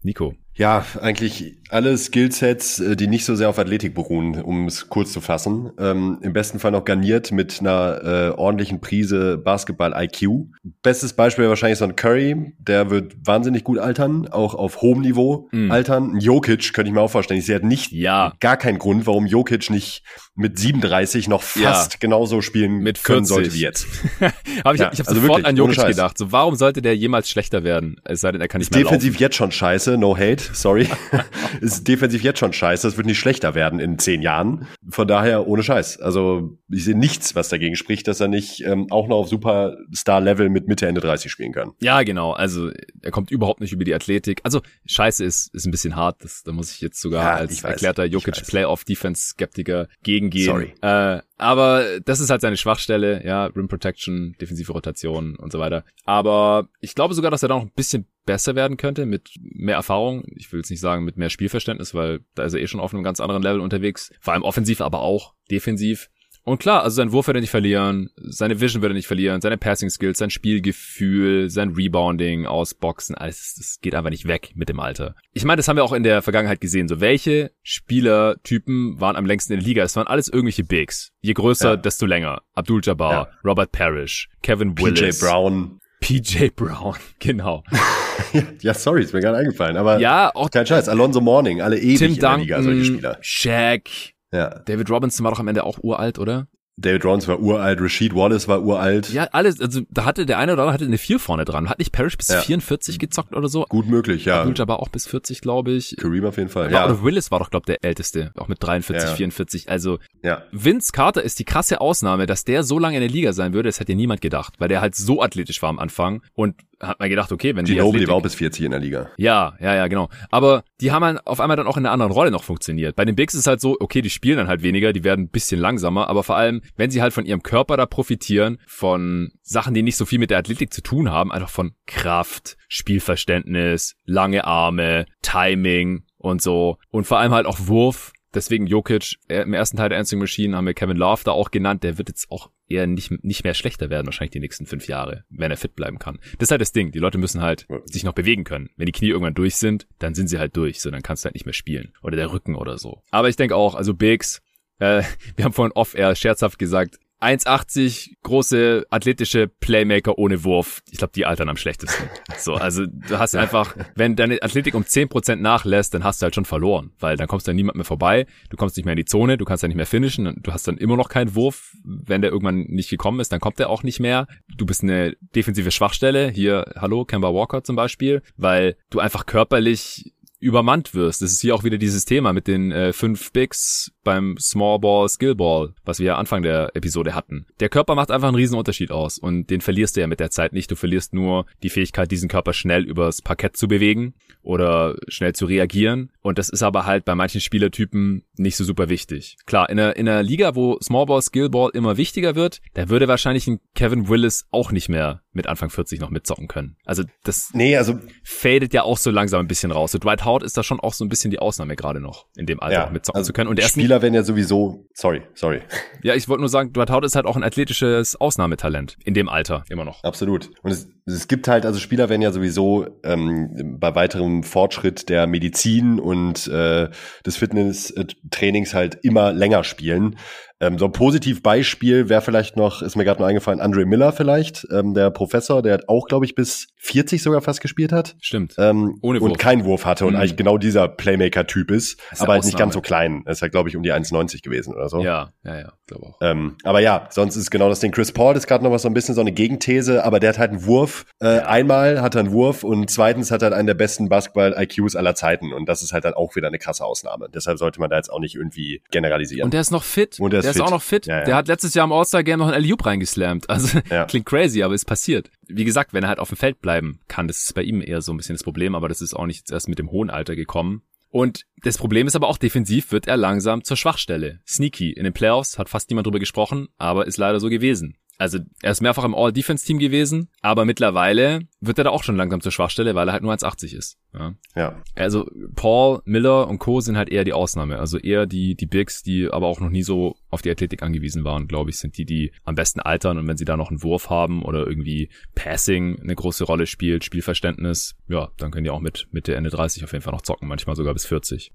Nico.
Ja, eigentlich alle Skillsets, äh, die nicht so sehr auf Athletik beruhen, um es kurz zu fassen. Ähm, Im besten Fall noch garniert mit einer äh, ordentlichen Prise Basketball-IQ. Bestes Beispiel wahrscheinlich so ein Curry, der wird wahnsinnig gut altern, auch auf hohem Niveau mm. altern. Ein Jokic könnte ich mir auch vorstellen. Ich sehe halt nicht ja. gar keinen Grund, warum Jokic nicht mit 37 noch fast ja. genauso spielen mit 40. können sollte wie jetzt. [laughs]
hab ich ja, ich habe also sofort wirklich, an Jokic gedacht. So, warum sollte der jemals schlechter werden? Es sei denn, er kann nicht
ist mehr defensiv laufen. jetzt schon scheiße, no hate sorry. [laughs] ist defensiv jetzt schon scheiße. Das wird nicht schlechter werden in zehn Jahren. Von daher ohne Scheiß. Also ich sehe nichts, was dagegen spricht, dass er nicht ähm, auch noch auf Superstar-Level mit Mitte, Ende 30 spielen kann.
Ja, genau. Also er kommt überhaupt nicht über die Athletik. Also Scheiße ist, ist ein bisschen hart. Das, da muss ich jetzt sogar ja, als erklärter Jokic Playoff-Defense-Skeptiker gegengehen. Sorry. Äh, aber das ist halt seine Schwachstelle, ja, Rim Protection, defensive Rotation und so weiter. Aber ich glaube sogar, dass er da noch ein bisschen besser werden könnte mit mehr Erfahrung. Ich will jetzt nicht sagen mit mehr Spielverständnis, weil da ist er eh schon auf einem ganz anderen Level unterwegs. Vor allem offensiv, aber auch defensiv. Und klar, also sein Wurf wird er nicht verlieren, seine Vision wird er nicht verlieren, seine Passing Skills, sein Spielgefühl, sein Rebounding, Ausboxen, alles, das geht einfach nicht weg mit dem Alter. Ich meine, das haben wir auch in der Vergangenheit gesehen. So, welche Spielertypen waren am längsten in der Liga? Es waren alles irgendwelche Bigs. Je größer, ja. desto länger. Abdul Jabbar, ja. Robert Parrish, Kevin Willis.
PJ Brown.
PJ Brown, [laughs] genau. [laughs]
ja, sorry, ist mir gerade eingefallen, aber
ja, auch
kein Scheiß. Alonso Morning, alle ewig Tim in der Liga, solche Spieler.
Shaq, ja. David Robinson war doch am Ende auch uralt, oder?
David Rons war uralt, Rashid Wallace war uralt.
Ja, alles, also da hatte der eine oder andere hatte eine 4 vorne dran. Hat nicht Parrish bis ja. 44 gezockt oder so?
Gut möglich, ja.
Abdul Jabbar auch bis 40, glaube ich.
Kareem auf jeden Fall,
ja. Oder Willis war doch, glaube der älteste, auch mit 43, ja. 44. Also ja. Vince Carter ist die krasse Ausnahme, dass der so lange in der Liga sein würde, das hätte niemand gedacht, weil der halt so athletisch war am Anfang und hat man gedacht, okay, wenn
die Ginobili war auch bis 40 in der Liga.
Ja, ja, ja, genau. Aber die haben halt auf einmal dann auch in einer anderen Rolle noch funktioniert. Bei den Bigs ist es halt so, okay, die spielen dann halt weniger, die werden ein bisschen langsamer, aber vor allem, wenn sie halt von ihrem Körper da profitieren, von Sachen, die nicht so viel mit der Athletik zu tun haben, einfach von Kraft, Spielverständnis, lange Arme, Timing und so und vor allem halt auch Wurf, Deswegen Jokic, äh, im ersten Teil der Answering Machine haben wir Kevin Love da auch genannt. Der wird jetzt auch eher nicht, nicht mehr schlechter werden, wahrscheinlich die nächsten fünf Jahre, wenn er fit bleiben kann. Das ist halt das Ding. Die Leute müssen halt sich noch bewegen können. Wenn die Knie irgendwann durch sind, dann sind sie halt durch. So, dann kannst du halt nicht mehr spielen. Oder der Rücken oder so. Aber ich denke auch, also Bigs, äh, [laughs] wir haben vorhin off-air scherzhaft gesagt, 1,80 große athletische Playmaker ohne Wurf. Ich glaube, die altern am schlechtesten. So, also du hast [laughs] einfach, wenn deine Athletik um 10% nachlässt, dann hast du halt schon verloren, weil dann kommst du niemand mehr vorbei, du kommst nicht mehr in die Zone, du kannst ja nicht mehr finishen, du hast dann immer noch keinen Wurf. Wenn der irgendwann nicht gekommen ist, dann kommt der auch nicht mehr. Du bist eine defensive Schwachstelle. Hier, hallo, Kemba Walker zum Beispiel, weil du einfach körperlich übermannt wirst. Das ist hier auch wieder dieses Thema mit den äh, fünf Bigs beim Small Ball, Skill Ball, was wir Anfang der Episode hatten. Der Körper macht einfach einen riesen Unterschied aus und den verlierst du ja mit der Zeit nicht. Du verlierst nur die Fähigkeit, diesen Körper schnell übers Parkett zu bewegen oder schnell zu reagieren. Und das ist aber halt bei manchen Spielertypen nicht so super wichtig. Klar, in einer, in einer Liga, wo Smallball, Skillball immer wichtiger wird, da würde wahrscheinlich ein Kevin Willis auch nicht mehr mit Anfang 40 noch mitzocken können. Also das
nee, also
fadet ja auch so langsam ein bisschen raus. So Dwight Howard ist da schon auch so ein bisschen die Ausnahme gerade noch, in dem Alter
ja,
mitzocken
also
zu können. Und
der Spieler werden ja sowieso, sorry, sorry.
Ja, ich wollte nur sagen, Dwight Howard ist halt auch ein athletisches Ausnahmetalent in dem Alter immer noch.
Absolut. Und es, es gibt halt, also Spieler werden ja sowieso ähm, bei weiterem Fortschritt der Medizin und äh, des Fitness-Trainings halt immer länger spielen. Ähm, so ein Positivbeispiel wäre vielleicht noch, ist mir gerade noch eingefallen, Andre Miller vielleicht, ähm, der Professor, der hat auch, glaube ich, bis 40 sogar fast gespielt hat.
Stimmt.
Ähm, Ohne Wurf. Und keinen Wurf hatte und mhm. eigentlich genau dieser Playmaker-Typ ist, ist aber halt nicht ganz so klein. Ist halt, glaube ich, um die 1,90 gewesen oder so.
Ja, ja, ja, glaube auch.
Ähm, aber ja, sonst ist genau das Ding. Chris Paul ist gerade noch was so ein bisschen so eine Gegenthese, aber der hat halt einen Wurf. Äh, ja. Einmal hat er einen Wurf und zweitens hat er halt einen der besten Basketball-IQs aller Zeiten und das ist halt dann auch wieder eine krasse Ausnahme. Deshalb sollte man da jetzt auch nicht irgendwie generalisieren.
Und der ist noch fit. Und der ist, der ist auch noch fit. Ja, ja. Der hat letztes Jahr im All-Star-Game noch ein Alley-Oop reingeslammt. Also [laughs] klingt crazy, aber ist passiert. Wie gesagt, wenn er halt auf dem Feld bleiben kann, das ist bei ihm eher so ein bisschen das Problem, aber das ist auch nicht erst mit dem hohen Alter gekommen. Und das Problem ist aber auch defensiv wird er langsam zur Schwachstelle. Sneaky. In den Playoffs hat fast niemand drüber gesprochen, aber ist leider so gewesen also er ist mehrfach im All-Defense-Team gewesen, aber mittlerweile wird er da auch schon langsam zur Schwachstelle, weil er halt nur 1,80 ist. Ja.
ja.
Also Paul, Miller und Co. sind halt eher die Ausnahme. Also eher die, die Bigs, die aber auch noch nie so auf die Athletik angewiesen waren, glaube ich, sind die, die am besten altern und wenn sie da noch einen Wurf haben oder irgendwie Passing eine große Rolle spielt, Spielverständnis, ja, dann können die auch mit Mitte, Ende 30 auf jeden Fall noch zocken, manchmal sogar bis 40.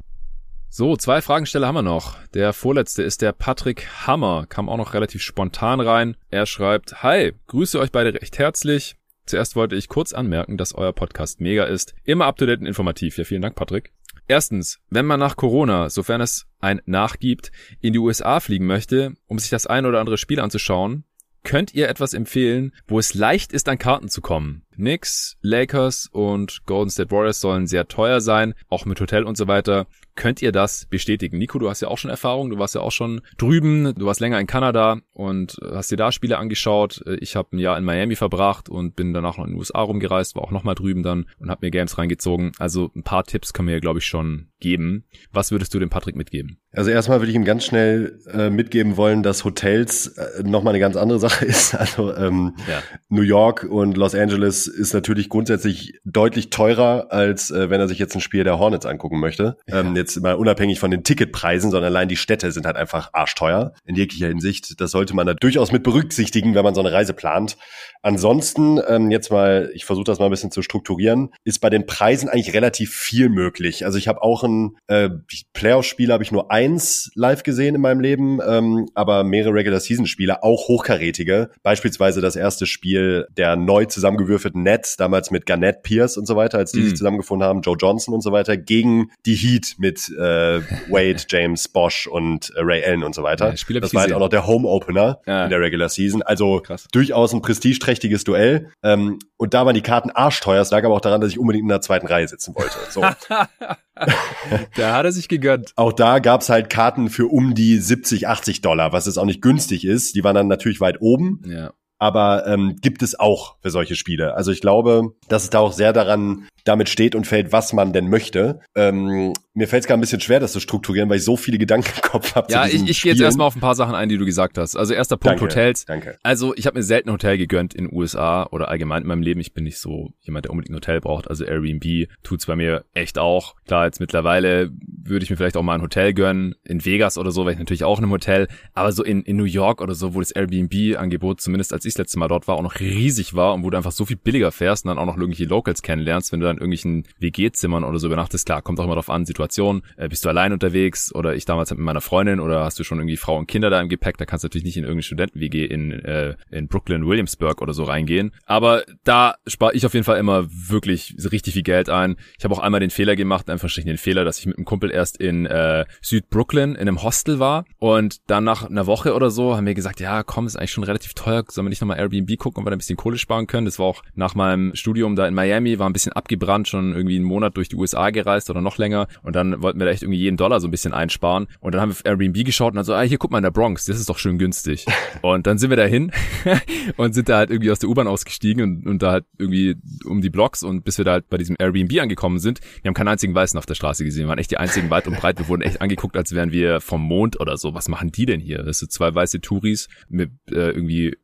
So, zwei Fragensteller haben wir noch. Der vorletzte ist der Patrick Hammer, kam auch noch relativ spontan rein. Er schreibt, Hi, grüße euch beide recht herzlich. Zuerst wollte ich kurz anmerken, dass euer Podcast mega ist. Immer up to date und informativ. Ja, vielen Dank, Patrick. Erstens, wenn man nach Corona, sofern es ein nachgibt, in die USA fliegen möchte, um sich das ein oder andere Spiel anzuschauen, könnt ihr etwas empfehlen, wo es leicht ist, an Karten zu kommen? Knicks, Lakers und Golden State Warriors sollen sehr teuer sein, auch mit Hotel und so weiter. Könnt ihr das bestätigen? Nico, du hast ja auch schon Erfahrung, du warst ja auch schon drüben, du warst länger in Kanada und hast dir da Spiele angeschaut. Ich habe ein Jahr in Miami verbracht und bin danach noch in den USA rumgereist, war auch nochmal drüben dann und habe mir Games reingezogen. Also ein paar Tipps können wir ja, glaube ich, schon geben. Was würdest du dem Patrick mitgeben?
Also erstmal würde ich ihm ganz schnell äh, mitgeben wollen, dass Hotels äh, nochmal eine ganz andere Sache [laughs] ist. Also ähm, ja. New York und Los Angeles ist natürlich grundsätzlich deutlich teurer, als äh, wenn er sich jetzt ein Spiel der Hornets angucken möchte. Ja. Ähm, jetzt mal unabhängig von den Ticketpreisen, sondern allein die Städte sind halt einfach arschteuer in jeglicher Hinsicht. Das sollte man da durchaus mit berücksichtigen, wenn man so eine Reise plant. Ansonsten, ähm, jetzt mal, ich versuche das mal ein bisschen zu strukturieren, ist bei den Preisen eigentlich relativ viel möglich. Also ich habe auch ein äh, Playoff-Spiel, habe ich nur eins live gesehen in meinem Leben, ähm, aber mehrere Regular-Season-Spiele, auch hochkarätige. Beispielsweise das erste Spiel der neu zusammengewürfelten Nets, damals mit Garnett Pierce und so weiter, als die mhm. sich zusammengefunden haben, Joe Johnson und so weiter, gegen die Heat mit äh, [laughs] Wade, James Bosch und äh, Ray Allen und so weiter. Ja, das, das war halt auch noch der Home-Opener ja. in der Regular Season. Also Krass. durchaus ein Prestige niederträchtiges Duell. Ähm, und da waren die Karten arschteuer. Es lag aber auch daran, dass ich unbedingt in der zweiten Reihe sitzen wollte. So. [laughs]
da hat er sich gegönnt.
Auch da gab's halt Karten für um die 70, 80 Dollar, was jetzt auch nicht günstig ist. Die waren dann natürlich weit oben.
Ja
aber ähm, gibt es auch für solche Spiele. Also ich glaube, dass es da auch sehr daran damit steht und fällt, was man denn möchte. Ähm, mir fällt es gerade ein bisschen schwer, das zu strukturieren, weil ich so viele Gedanken im Kopf habe.
Ja, ich, ich gehe jetzt erstmal auf ein paar Sachen ein, die du gesagt hast. Also erster Punkt
danke,
Hotels.
Danke.
Also ich habe mir selten ein Hotel gegönnt in den USA oder allgemein in meinem Leben. Ich bin nicht so jemand, der unbedingt ein Hotel braucht. Also Airbnb tut's bei mir echt auch. Klar, jetzt mittlerweile würde ich mir vielleicht auch mal ein Hotel gönnen. In Vegas oder so wäre ich natürlich auch in einem Hotel. Aber so in, in New York oder so, wo das Airbnb-Angebot, zumindest als ich das letzte Mal dort war, auch noch riesig war und wo du einfach so viel billiger fährst und dann auch noch irgendwelche Locals kennenlernst, wenn du dann irgendwelchen WG-Zimmern oder so übernachtest. Klar, kommt auch immer drauf an, Situation. Äh, bist du allein unterwegs oder ich damals mit meiner Freundin oder hast du schon irgendwie Frau und Kinder da im Gepäck? Da kannst du natürlich nicht in irgendeine Studenten-WG in, äh, in Brooklyn, Williamsburg oder so reingehen. Aber da spare ich auf jeden Fall immer wirklich richtig viel Geld ein. Ich habe auch einmal den Fehler gemacht, einfach den Fehler, dass ich mit einem Kumpel erst in äh, Südbrooklyn in einem Hostel war und dann nach einer Woche oder so haben wir gesagt, ja komm, ist eigentlich schon relativ teuer, sollen wir nicht nochmal Airbnb gucken, ob wir da ein bisschen Kohle sparen können. Das war auch nach meinem Studium da in Miami, war ein bisschen abgebrannt, schon irgendwie einen Monat durch die USA gereist oder noch länger und dann wollten wir da echt irgendwie jeden Dollar so ein bisschen einsparen und dann haben wir auf Airbnb geschaut und dann so, ah, hier guck mal in der Bronx, das ist doch schön günstig. [laughs] und dann sind wir da hin [laughs] und sind da halt irgendwie aus der U-Bahn ausgestiegen und, und da halt irgendwie um die Blocks und bis wir da halt bei diesem Airbnb angekommen sind, wir haben keinen einzigen Weißen auf der Straße gesehen, wir waren echt die einzigen weit und breit. Wir wurden echt angeguckt, als wären wir vom Mond oder so. Was machen die denn hier? Das sind zwei weiße Touris mit äh, irgendwie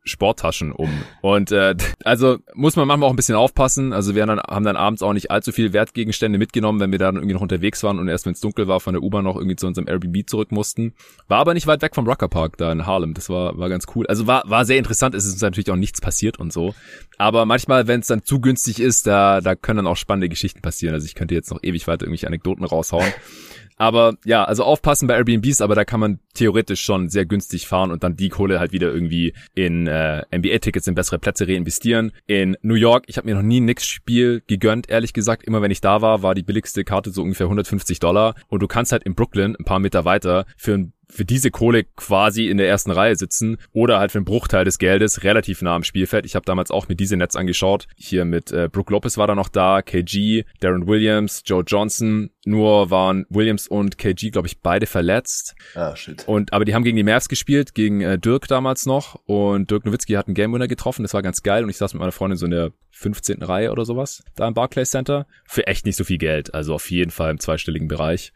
Sporttaschen um. Und äh, [laughs] also muss man manchmal auch ein bisschen aufpassen. Also wir dann, haben dann abends auch nicht allzu viele Wertgegenstände mitgenommen, wenn wir dann irgendwie noch unterwegs waren und erst wenn es dunkel war, von der U-Bahn noch irgendwie zu unserem Airbnb zurück mussten. War aber nicht weit weg vom Rucker Park da in Harlem. Das war, war ganz cool. Also war, war sehr interessant. Es ist natürlich auch nichts passiert und so. Aber manchmal, wenn es dann zu günstig ist, da, da können dann auch spannende Geschichten passieren. Also ich könnte jetzt noch ewig weiter irgendwelche Anekdoten raushauen. Aber ja, also aufpassen bei Airbnbs, aber da kann man theoretisch schon sehr günstig fahren und dann die Kohle halt wieder irgendwie in äh, NBA-Tickets in bessere Plätze reinvestieren. In New York, ich habe mir noch nie nix Spiel gegönnt, ehrlich gesagt. Immer wenn ich da war, war die billigste Karte so ungefähr 150 Dollar. Und du kannst halt in Brooklyn, ein paar Meter weiter, für ein für diese Kohle quasi in der ersten Reihe sitzen oder halt für einen Bruchteil des Geldes relativ nah am Spielfeld. Ich habe damals auch mir diese Netz angeschaut. Hier mit äh, Brooke Lopez war da noch da, KG, Darren Williams, Joe Johnson. Nur waren Williams und KG, glaube ich, beide verletzt.
Ah, shit.
Und aber die haben gegen die Mavs gespielt, gegen äh, Dirk damals noch. Und Dirk Nowitzki hat einen Game Winner getroffen. Das war ganz geil. Und ich saß mit meiner Freundin so in der 15. Reihe oder sowas da im Barclays Center. Für echt nicht so viel Geld. Also auf jeden Fall im zweistelligen Bereich.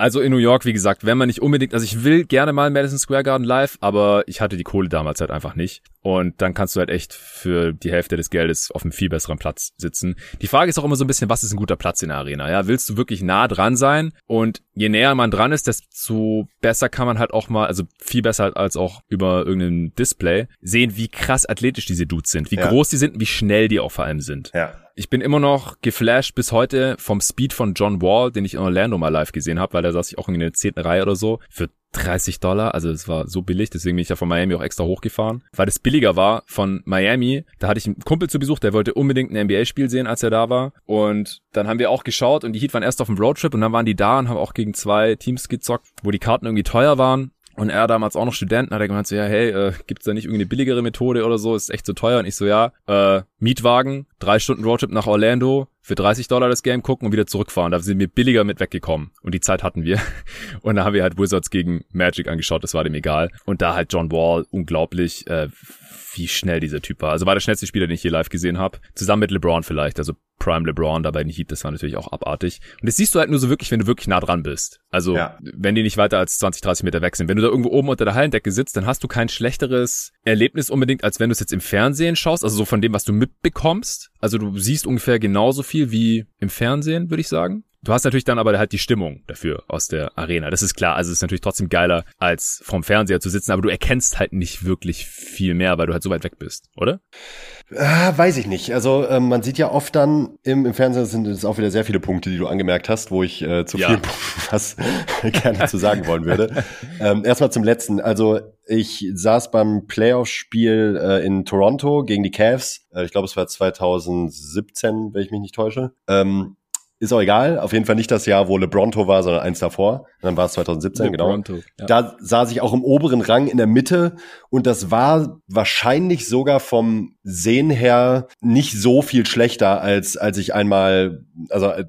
Also in New York, wie gesagt, wenn man nicht unbedingt, also ich will gerne mal Madison Square Garden live, aber ich hatte die Kohle damals halt einfach nicht. Und dann kannst du halt echt für die Hälfte des Geldes auf einem viel besseren Platz sitzen. Die Frage ist auch immer so ein bisschen, was ist ein guter Platz in der Arena? Ja, willst du wirklich nah dran sein? Und je näher man dran ist, desto besser kann man halt auch mal, also viel besser halt als auch über irgendein Display, sehen, wie krass athletisch diese Dudes sind, wie ja. groß die sind und wie schnell die auch vor allem sind.
Ja.
Ich bin immer noch geflasht bis heute vom Speed von John Wall, den ich in Orlando mal live gesehen habe, weil da saß ich auch in der zehnten Reihe oder so. Für 30 Dollar, also es war so billig, deswegen bin ich ja von Miami auch extra hochgefahren, weil es billiger war von Miami. Da hatte ich einen Kumpel zu Besuch, der wollte unbedingt ein NBA-Spiel sehen, als er da war. Und dann haben wir auch geschaut und die Heat waren erst auf dem Roadtrip und dann waren die da und haben auch gegen zwei Teams gezockt, wo die Karten irgendwie teuer waren. Und er damals auch noch Studenten, hat er gemeint so, ja, hey, äh, gibt's da nicht irgendeine billigere Methode oder so? Ist echt so teuer. Und ich so, ja, äh, Mietwagen, drei Stunden Roadtrip nach Orlando, für 30 Dollar das Game gucken und wieder zurückfahren. Da sind wir billiger mit weggekommen. Und die Zeit hatten wir. [laughs] Und da haben wir halt Wizards gegen Magic angeschaut, das war dem egal. Und da halt John Wall, unglaublich, äh, wie schnell dieser Typ war. Also war der schnellste Spieler, den ich hier live gesehen habe. Zusammen mit LeBron vielleicht. Also Prime LeBron dabei in Heat, das war natürlich auch abartig. Und das siehst du halt nur so wirklich, wenn du wirklich nah dran bist. Also, ja. wenn die nicht weiter als 20, 30 Meter weg sind. Wenn du da irgendwo oben unter der Hallendecke sitzt, dann hast du kein schlechteres Erlebnis unbedingt, als wenn du es jetzt im Fernsehen schaust, also so von dem, was du mitbekommst. Also du siehst ungefähr genauso viel wie im Fernsehen, würde ich sagen. Du hast natürlich dann aber halt die Stimmung dafür aus der Arena. Das ist klar. Also es ist natürlich trotzdem geiler, als vom Fernseher zu sitzen, aber du erkennst halt nicht wirklich viel mehr, weil du halt so weit weg bist, oder?
Ah, weiß ich nicht. Also ähm, man sieht ja oft dann im, im Fernsehen sind es auch wieder sehr viele Punkte, die du angemerkt hast, wo ich äh, zu ja. vielen Punkten [laughs] was [laughs] gerne zu sagen wollen würde. [laughs] ähm, erstmal zum letzten. Also ich saß beim Playoff-Spiel äh, in Toronto gegen die Cavs. Äh, ich glaube, es war 2017, wenn ich mich nicht täusche. Ähm, ist auch egal. Auf jeden Fall nicht das Jahr, wo LeBronto war, sondern eins davor. dann war es 2017, Lebronto, genau. Ja. Da saß ich auch im oberen Rang in der Mitte und das war wahrscheinlich sogar vom Sehen her nicht so viel schlechter, als als ich einmal, also äh,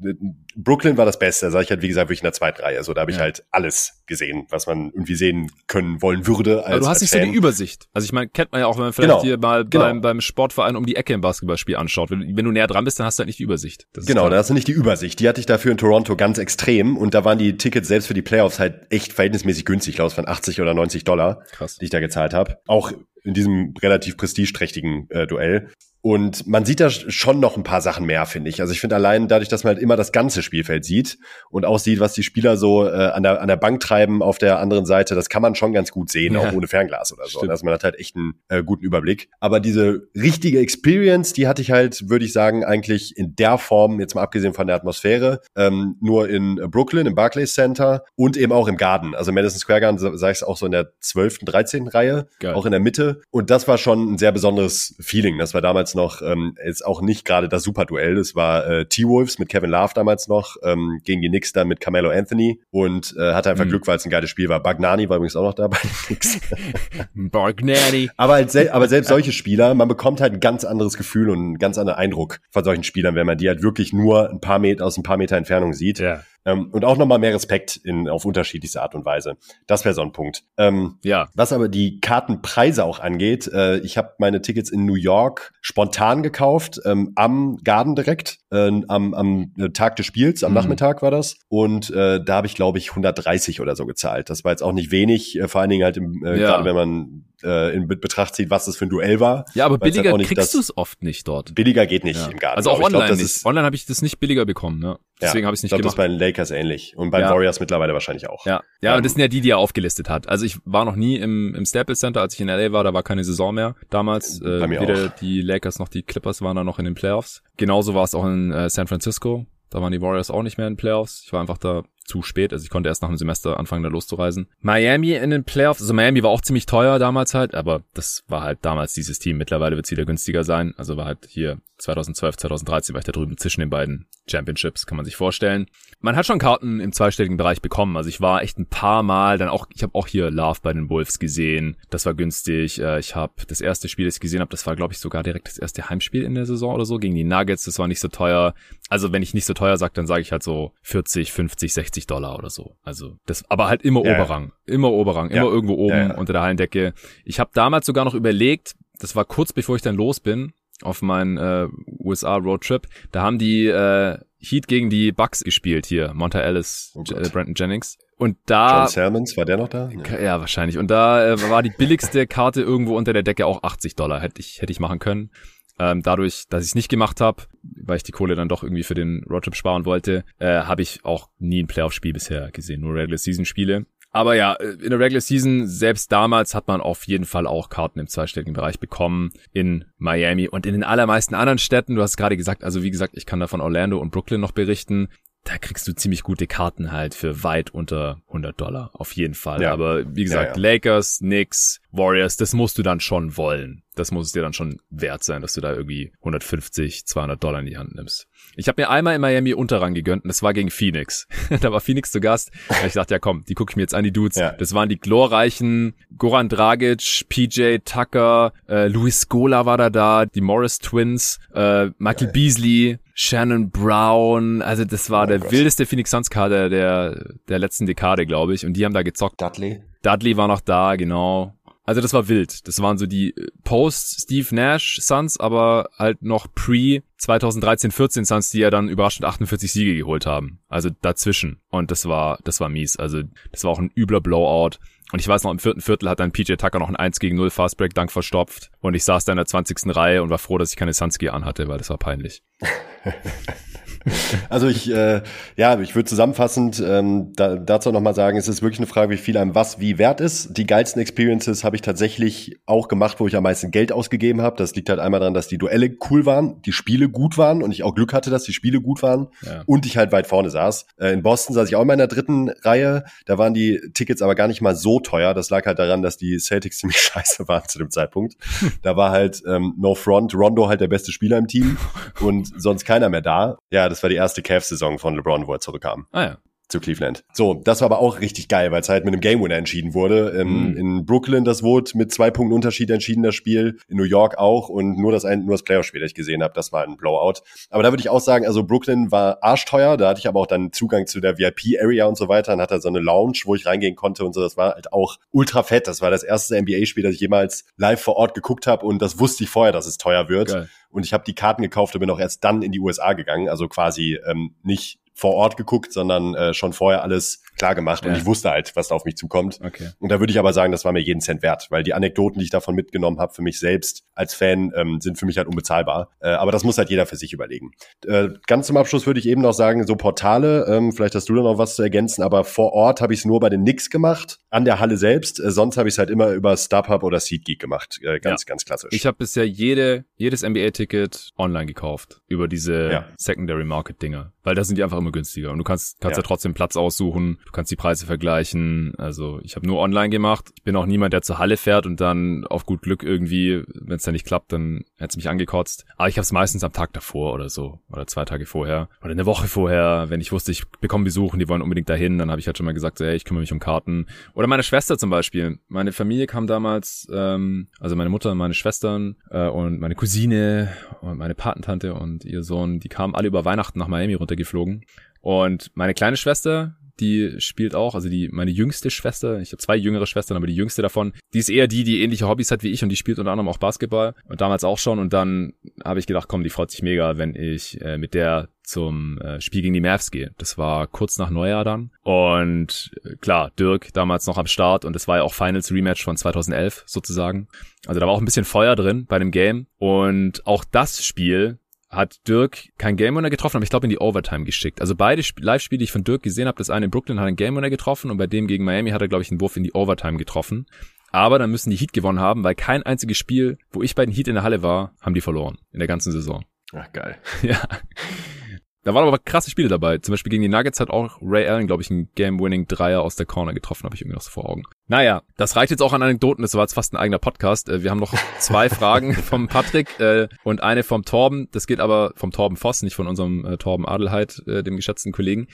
Brooklyn war das Beste, da sag ich halt, wie gesagt, wirklich in der zweiten Reihe. Also da habe ich ja. halt alles gesehen, was man irgendwie sehen können wollen würde.
Als, Aber du hast nicht Fan. so die Übersicht. Also ich meine, kennt man ja auch, wenn man vielleicht genau. hier mal genau. beim, beim Sportverein um die Ecke im Basketballspiel anschaut. Wenn, wenn du näher dran bist, dann hast du halt nicht die Übersicht.
genau, da hast du nicht die Übersicht. Die hatte ich dafür in Toronto ganz extrem und da waren die Tickets selbst für die Playoffs halt echt verhältnismäßig günstig, ich glaube, es waren 80 oder 90 Dollar, Krass. die ich da gezahlt habe. Auch in diesem relativ prestigeträchtigen äh, Duell. Und man sieht da schon noch ein paar Sachen mehr, finde ich. Also ich finde allein dadurch, dass man halt immer das ganze Spielfeld sieht und auch sieht, was die Spieler so äh, an, der, an der Bank treiben auf der anderen Seite, das kann man schon ganz gut sehen, ja. auch ohne Fernglas oder so. Stimmt. Also man hat halt echt einen äh, guten Überblick. Aber diese richtige Experience, die hatte ich halt, würde ich sagen, eigentlich in der Form, jetzt mal abgesehen von der Atmosphäre, ähm, nur in Brooklyn, im Barclays Center und eben auch im Garden. Also Madison Square Garden, sag ich auch so in der 12., 13. Reihe, Geil. auch in der Mitte. Und das war schon ein sehr besonderes Feeling. Das war damals damals noch ähm, jetzt auch nicht gerade das Superduell. Das war äh, T-Wolves mit Kevin Love damals noch ähm, gegen die Knicks dann mit Carmelo Anthony und äh, hatte einfach mhm. Glück, weil es ein geiles Spiel war. Bagnani war übrigens auch noch da bei den Knicks. [laughs]
Bagnani.
aber, halt aber selbst solche Spieler, man bekommt halt ein ganz anderes Gefühl und einen ganz anderen Eindruck von solchen Spielern, wenn man die halt wirklich nur ein paar Meter aus ein paar Meter Entfernung sieht. Ja. Ähm, und auch nochmal mehr Respekt in, auf unterschiedlichste Art und Weise. Das wäre so ein Punkt. Ähm, ja. Was aber die Kartenpreise auch angeht, äh, ich habe meine Tickets in New York spontan gekauft, ähm, am Garden direkt. Äh, am, am Tag des Spiels, am mhm. Nachmittag war das. Und äh, da habe ich, glaube ich, 130 oder so gezahlt. Das war jetzt auch nicht wenig, äh, vor allen Dingen halt im, äh, ja. gerade wenn man äh, in Betracht zieht, was das für ein Duell war.
Ja, aber halt billiger halt kriegst du es oft nicht dort.
Billiger geht nicht ja. im Garten.
Also auch online glaub, nicht. online habe ich das nicht billiger bekommen. Ne? Deswegen ja, habe ich es nicht ich
glaub, gemacht. Das bei den Lakers ähnlich und bei den ja. Warriors mittlerweile wahrscheinlich auch.
Ja, ja, ähm, und das sind ja die, die er aufgelistet hat. Also ich war noch nie im, im Staples Center, als ich in LA war, da war keine Saison mehr damals. Äh, bei mir weder auch. die Lakers noch die Clippers waren da noch in den Playoffs. Genauso war es auch in äh, San Francisco. Da waren die Warriors auch nicht mehr in den Playoffs. Ich war einfach da zu spät. Also ich konnte erst nach dem Semester anfangen, da loszureisen. Miami in den Playoffs. Also Miami war auch ziemlich teuer damals halt, aber das war halt damals dieses Team. Mittlerweile wird es wieder günstiger sein. Also war halt hier 2012, 2013 war ich da drüben zwischen den beiden Championships, kann man sich vorstellen. Man hat schon Karten im zweistelligen Bereich bekommen. Also ich war echt ein paar Mal, dann auch, ich habe auch hier Love bei den Wolves gesehen. Das war günstig. Äh, ich habe das erste Spiel, das ich gesehen habe, das war, glaube ich, sogar direkt das erste Heimspiel in der Saison oder so gegen die Nuggets. Das war nicht so teuer. Also wenn ich nicht so teuer sage, dann sage ich halt so 40, 50, 60 Dollar oder so. Also das, aber halt immer ja, Oberrang, ja. immer Oberrang, immer ja. irgendwo oben unter der Hallendecke. Ich habe damals sogar noch überlegt, das war kurz bevor ich dann los bin auf meinen äh, USA Roadtrip. Da haben die äh, Heat gegen die Bucks gespielt hier, Monta Ellis, oh äh, Brandon Jennings. Und da.
John Salmons, war der noch da?
Ja, ja wahrscheinlich. Und da äh, war die billigste [laughs] Karte irgendwo unter der Decke auch 80 Dollar. Hätte ich, hätte ich machen können. Ähm, dadurch, dass ich es nicht gemacht habe, weil ich die Kohle dann doch irgendwie für den Roadtrip sparen wollte, äh, habe ich auch nie ein Playoff-Spiel bisher gesehen, nur Regular-Season-Spiele. Aber ja, äh, in der Regular Season, selbst damals hat man auf jeden Fall auch Karten im zweistelligen Bereich bekommen in Miami und in den allermeisten anderen Städten. Du hast gerade gesagt, also wie gesagt, ich kann da von Orlando und Brooklyn noch berichten da kriegst du ziemlich gute Karten halt für weit unter 100 Dollar. Auf jeden Fall. Ja. Aber wie gesagt, ja, ja. Lakers, Knicks, Warriors, das musst du dann schon wollen. Das muss es dir dann schon wert sein, dass du da irgendwie 150, 200 Dollar in die Hand nimmst. Ich habe mir einmal in Miami Unterrang gegönnt und das war gegen Phoenix. [laughs] da war Phoenix zu Gast. Ich dachte, ja komm, die gucke ich mir jetzt an, die Dudes. Ja. Das waren die glorreichen Goran Dragic, PJ Tucker, äh, Luis Scola war da da, die Morris Twins, äh, Michael. Beasley, Shannon Brown. Also das war oh der Gott. wildeste Phoenix Suns Kader der, der letzten Dekade, glaube ich. Und die haben da gezockt.
Dudley.
Dudley war noch da, genau. Also das war wild. Das waren so die Post-Steve Nash Suns, aber halt noch pre 2013-14 Suns, die ja dann überraschend 48 Siege geholt haben. Also dazwischen. Und das war, das war mies. Also das war auch ein übler Blowout. Und ich weiß noch, im vierten Viertel hat dann PJ Tucker noch ein 1 gegen 0 Fastbreak Dank verstopft. Und ich saß da in der 20. Reihe und war froh, dass ich keine Sunsky anhatte, weil das war peinlich. [laughs] [laughs]
Also ich, äh, ja, ich würde zusammenfassend ähm, da, dazu nochmal sagen, es ist wirklich eine Frage, wie viel einem was wie wert ist. Die geilsten Experiences habe ich tatsächlich auch gemacht, wo ich am meisten Geld ausgegeben habe. Das liegt halt einmal daran, dass die Duelle cool waren, die Spiele gut waren und ich auch Glück hatte, dass die Spiele gut waren ja. und ich halt weit vorne saß. Äh, in Boston saß ich auch in meiner dritten Reihe. Da waren die Tickets aber gar nicht mal so teuer. Das lag halt daran, dass die Celtics [laughs] ziemlich scheiße waren zu dem Zeitpunkt. da war halt ähm, No Front, Rondo halt der beste Spieler im Team und sonst keiner mehr da. Ja, das war die erste Cavs-Saison von LeBron, wo er zurückkam.
Ah ja
zu Cleveland. So, das war aber auch richtig geil, weil es halt mit einem Game Winner entschieden wurde. Ähm, mhm. In Brooklyn, das wurde mit zwei Punkten Unterschied entschieden, das Spiel. In New York auch und nur das, ein, nur das Playoff-Spiel, das ich gesehen habe, das war ein Blowout. Aber da würde ich auch sagen, also Brooklyn war arschteuer, da hatte ich aber auch dann Zugang zu der VIP-Area und so weiter und hatte so eine Lounge, wo ich reingehen konnte und so. Das war halt auch ultra fett. Das war das erste NBA-Spiel, das ich jemals live vor Ort geguckt habe und das wusste ich vorher, dass es teuer wird. Geil. Und ich habe die Karten gekauft und bin auch erst dann in die USA gegangen. Also quasi ähm, nicht vor Ort geguckt, sondern äh, schon vorher alles klar gemacht ja. und ich wusste halt, was da auf mich zukommt.
Okay.
Und da würde ich aber sagen, das war mir jeden Cent wert, weil die Anekdoten, die ich davon mitgenommen habe, für mich selbst als Fan, ähm, sind für mich halt unbezahlbar. Äh, aber das muss halt jeder für sich überlegen. Äh, ganz zum Abschluss würde ich eben noch sagen, so Portale, ähm, vielleicht hast du da noch was zu ergänzen, aber vor Ort habe ich es nur bei den Knicks gemacht, an der Halle selbst. Äh, sonst habe ich es halt immer über StubHub oder SeatGeek gemacht. Äh, ganz, ja. ganz klassisch.
Ich habe bisher jede, jedes NBA-Ticket online gekauft über diese ja. Secondary Market Dinger, weil da sind die einfach immer günstiger und du kannst kannst ja trotzdem Platz aussuchen, du kannst die Preise vergleichen. Also ich habe nur online gemacht. Ich bin auch niemand, der zur Halle fährt und dann auf gut Glück irgendwie, wenn es dann nicht klappt, dann hat's mich angekotzt. Aber ich habe es meistens am Tag davor oder so oder zwei Tage vorher oder eine Woche vorher, wenn ich wusste, ich bekomme Besuch und die wollen unbedingt dahin, dann habe ich halt schon mal gesagt, so, hey, ich kümmere mich um Karten. Oder meine Schwester zum Beispiel. Meine Familie kam damals, ähm, also meine Mutter und meine Schwestern äh, und meine Cousine und meine Patentante und ihr Sohn, die kamen alle über Weihnachten nach Miami runtergeflogen. Und meine kleine Schwester, die spielt auch, also die meine jüngste Schwester, ich habe zwei jüngere Schwestern, aber die jüngste davon, die ist eher die, die ähnliche Hobbys hat wie ich und die spielt unter anderem auch Basketball und damals auch schon und dann habe ich gedacht, komm, die freut sich mega, wenn ich äh, mit der zum äh, Spiel gegen die Mavs gehe. Das war kurz nach Neujahr dann. Und äh, klar, Dirk damals noch am Start und es war ja auch Finals Rematch von 2011 sozusagen. Also da war auch ein bisschen Feuer drin bei dem Game. Und auch das Spiel hat Dirk kein Game Winner getroffen, aber ich glaube in die Overtime geschickt. Also beide Live-Spiele, die ich von Dirk gesehen habe, das eine in Brooklyn hat ein Game Winner getroffen und bei dem gegen Miami hat er, glaube ich, einen Wurf in die Overtime getroffen. Aber dann müssen die Heat gewonnen haben, weil kein einziges Spiel, wo ich bei den Heat in der Halle war, haben die verloren in der ganzen Saison.
Ach, geil. [laughs]
Ja. Da waren aber krasse Spiele dabei. Zum Beispiel gegen die Nuggets hat auch Ray Allen, glaube ich, einen Game-Winning-Dreier aus der Corner getroffen, habe ich irgendwie noch so vor Augen. Naja, das reicht jetzt auch an Anekdoten. Das war jetzt fast ein eigener Podcast. Äh, wir haben noch [laughs] zwei Fragen vom Patrick äh, und eine vom Torben. Das geht aber vom Torben Voss, nicht von unserem äh, Torben Adelheid, äh, dem geschätzten Kollegen.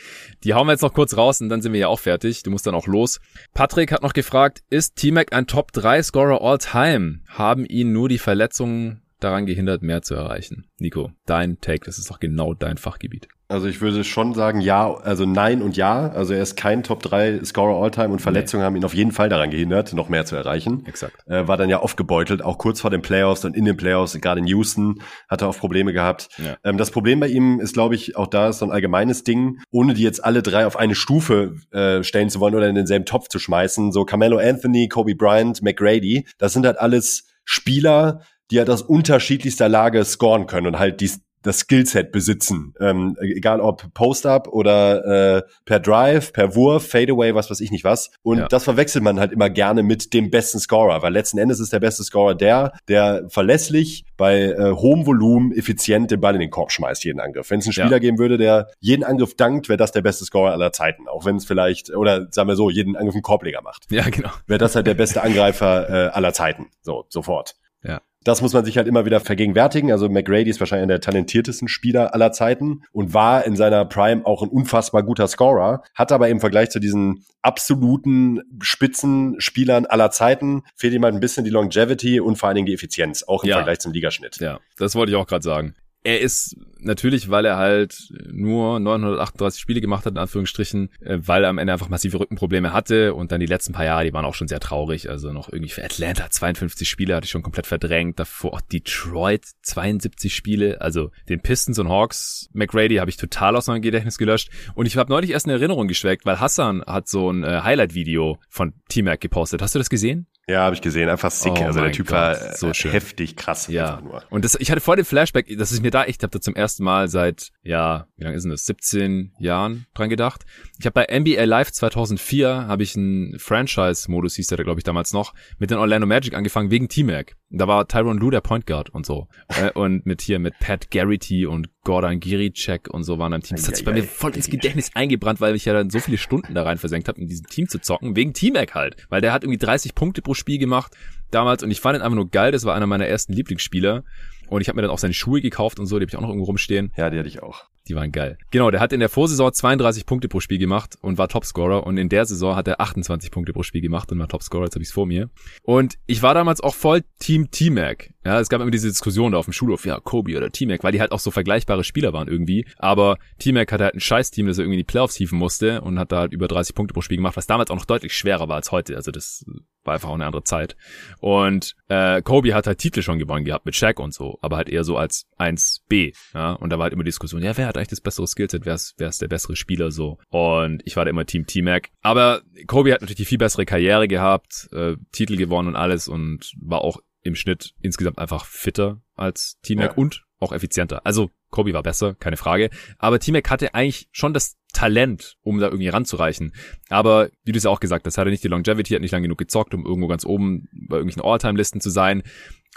Die hauen wir jetzt noch kurz raus und dann sind wir ja auch fertig. Du musst dann auch los. Patrick hat noch gefragt, ist T-Mac ein Top-3-Scorer all-time? Haben ihn nur die Verletzungen daran gehindert, mehr zu erreichen? Nico, dein Take, das ist doch genau dein Fachgebiet.
Also ich würde schon sagen, ja, also nein und ja. Also er ist kein Top 3 Scorer All-Time und Verletzungen nee. haben ihn auf jeden Fall daran gehindert, noch mehr zu erreichen.
Exakt.
Äh, war dann ja oft gebeutelt, auch kurz vor den Playoffs und in den Playoffs, gerade in Houston, hat er auch Probleme gehabt. Ja. Ähm, das Problem bei ihm ist, glaube ich, auch da ist so ein allgemeines Ding, ohne die jetzt alle drei auf eine Stufe äh, stellen zu wollen oder in denselben Topf zu schmeißen. So Carmelo Anthony, Kobe Bryant, McGrady, das sind halt alles Spieler, die halt aus unterschiedlichster Lage scoren können und halt dies, das Skillset besitzen. Ähm, egal ob Post-Up oder äh, per Drive, per Wurf, Fadeaway, was weiß ich nicht was. Und ja. das verwechselt man halt immer gerne mit dem besten Scorer, weil letzten Endes ist der beste Scorer der, der verlässlich bei äh, hohem Volumen effizient den Ball in den Korb schmeißt, jeden Angriff. Wenn es einen Spieler ja. geben würde, der jeden Angriff dankt, wäre das der beste Scorer aller Zeiten. Auch wenn es vielleicht, oder sagen wir so, jeden Angriff einen Korbleger macht.
Ja, genau.
Wäre das halt der beste [laughs] Angreifer äh, aller Zeiten. So, sofort.
Ja
das muss man sich halt immer wieder vergegenwärtigen. Also McGrady ist wahrscheinlich einer der talentiertesten Spieler aller Zeiten und war in seiner Prime auch ein unfassbar guter Scorer, hat aber im Vergleich zu diesen absoluten Spitzenspielern aller Zeiten fehlt ihm halt ein bisschen die Longevity und vor allen Dingen die Effizienz, auch im ja. Vergleich zum Ligaschnitt.
Ja, das wollte ich auch gerade sagen er ist natürlich, weil er halt nur 938 Spiele gemacht hat, in Anführungsstrichen, äh, weil er am Ende einfach massive Rückenprobleme hatte und dann die letzten paar Jahre, die waren auch schon sehr traurig. Also noch irgendwie für Atlanta 52 Spiele hatte ich schon komplett verdrängt. Davor auch Detroit 72 Spiele. Also den Pistons und Hawks, McRady habe ich total aus meinem Gedächtnis gelöscht. Und ich habe neulich erst eine Erinnerung geschweckt, weil Hassan hat so ein äh, Highlight-Video von T-Mac gepostet. Hast du das gesehen?
Ja, habe ich gesehen. Einfach sick. Oh also der Typ Gott, war so schön. heftig krass.
Ja. Und das, ich hatte vor dem Flashback, dass ich mir da echt, habe da zum ersten Mal seit, ja, wie lange ist denn das? 17 Jahren dran gedacht. Ich habe bei NBA Live 2004 habe ich einen Franchise-Modus, hieß der, glaube ich, damals noch, mit den Orlando Magic angefangen wegen T-Mac. Da war Tyron Lue der Point Guard und so. Äh, und mit hier, mit Pat Garrity und Gordon Giricek und so waren im Team. Das hat sich bei mir voll ins Gedächtnis eingebrannt, weil ich ja dann so viele Stunden da rein versenkt habe, in diesem Team zu zocken, wegen T-Mac halt. Weil der hat irgendwie 30 Punkte pro Spiel gemacht damals und ich fand ihn einfach nur geil. Das war einer meiner ersten Lieblingsspieler. Und ich habe mir dann auch seine Schuhe gekauft und so, die habe ich auch noch irgendwo rumstehen.
Ja, die hatte ich auch.
Die waren geil. Genau, der hat in der Vorsaison 32 Punkte pro Spiel gemacht und war Topscorer. Und in der Saison hat er 28 Punkte pro Spiel gemacht und war Topscorer. Jetzt habe ich es vor mir. Und ich war damals auch voll Team T-Mac. Ja, es gab immer diese Diskussion da auf dem Schulhof, ja, Kobe oder T-Mac, weil die halt auch so vergleichbare Spieler waren irgendwie. Aber T-Mac hatte halt ein Scheiß-Team, das er irgendwie in die Playoffs hieven musste und hat da halt über 30 Punkte pro Spiel gemacht, was damals auch noch deutlich schwerer war als heute. Also das war einfach auch eine andere Zeit. Und äh, Kobe hat halt Titel schon gewonnen gehabt mit Shaq und so, aber halt eher so als 1B. Ja? Und da war halt immer Diskussion, ja, wer hat eigentlich das bessere Skillset, wer ist, wer ist der bessere Spieler so. Und ich war da immer Team T-Mac. Aber Kobe hat natürlich die viel bessere Karriere gehabt, äh, Titel gewonnen und alles und war auch im Schnitt insgesamt einfach fitter als T-Mac ja. und auch effizienter. Also Kobe war besser, keine Frage. Aber T-Mac hatte eigentlich schon das Talent, um da irgendwie ranzureichen. Aber wie du es ja auch gesagt hast, hat er nicht die Longevity, hat nicht lang genug gezockt, um irgendwo ganz oben bei irgendwelchen All-Time-Listen zu sein.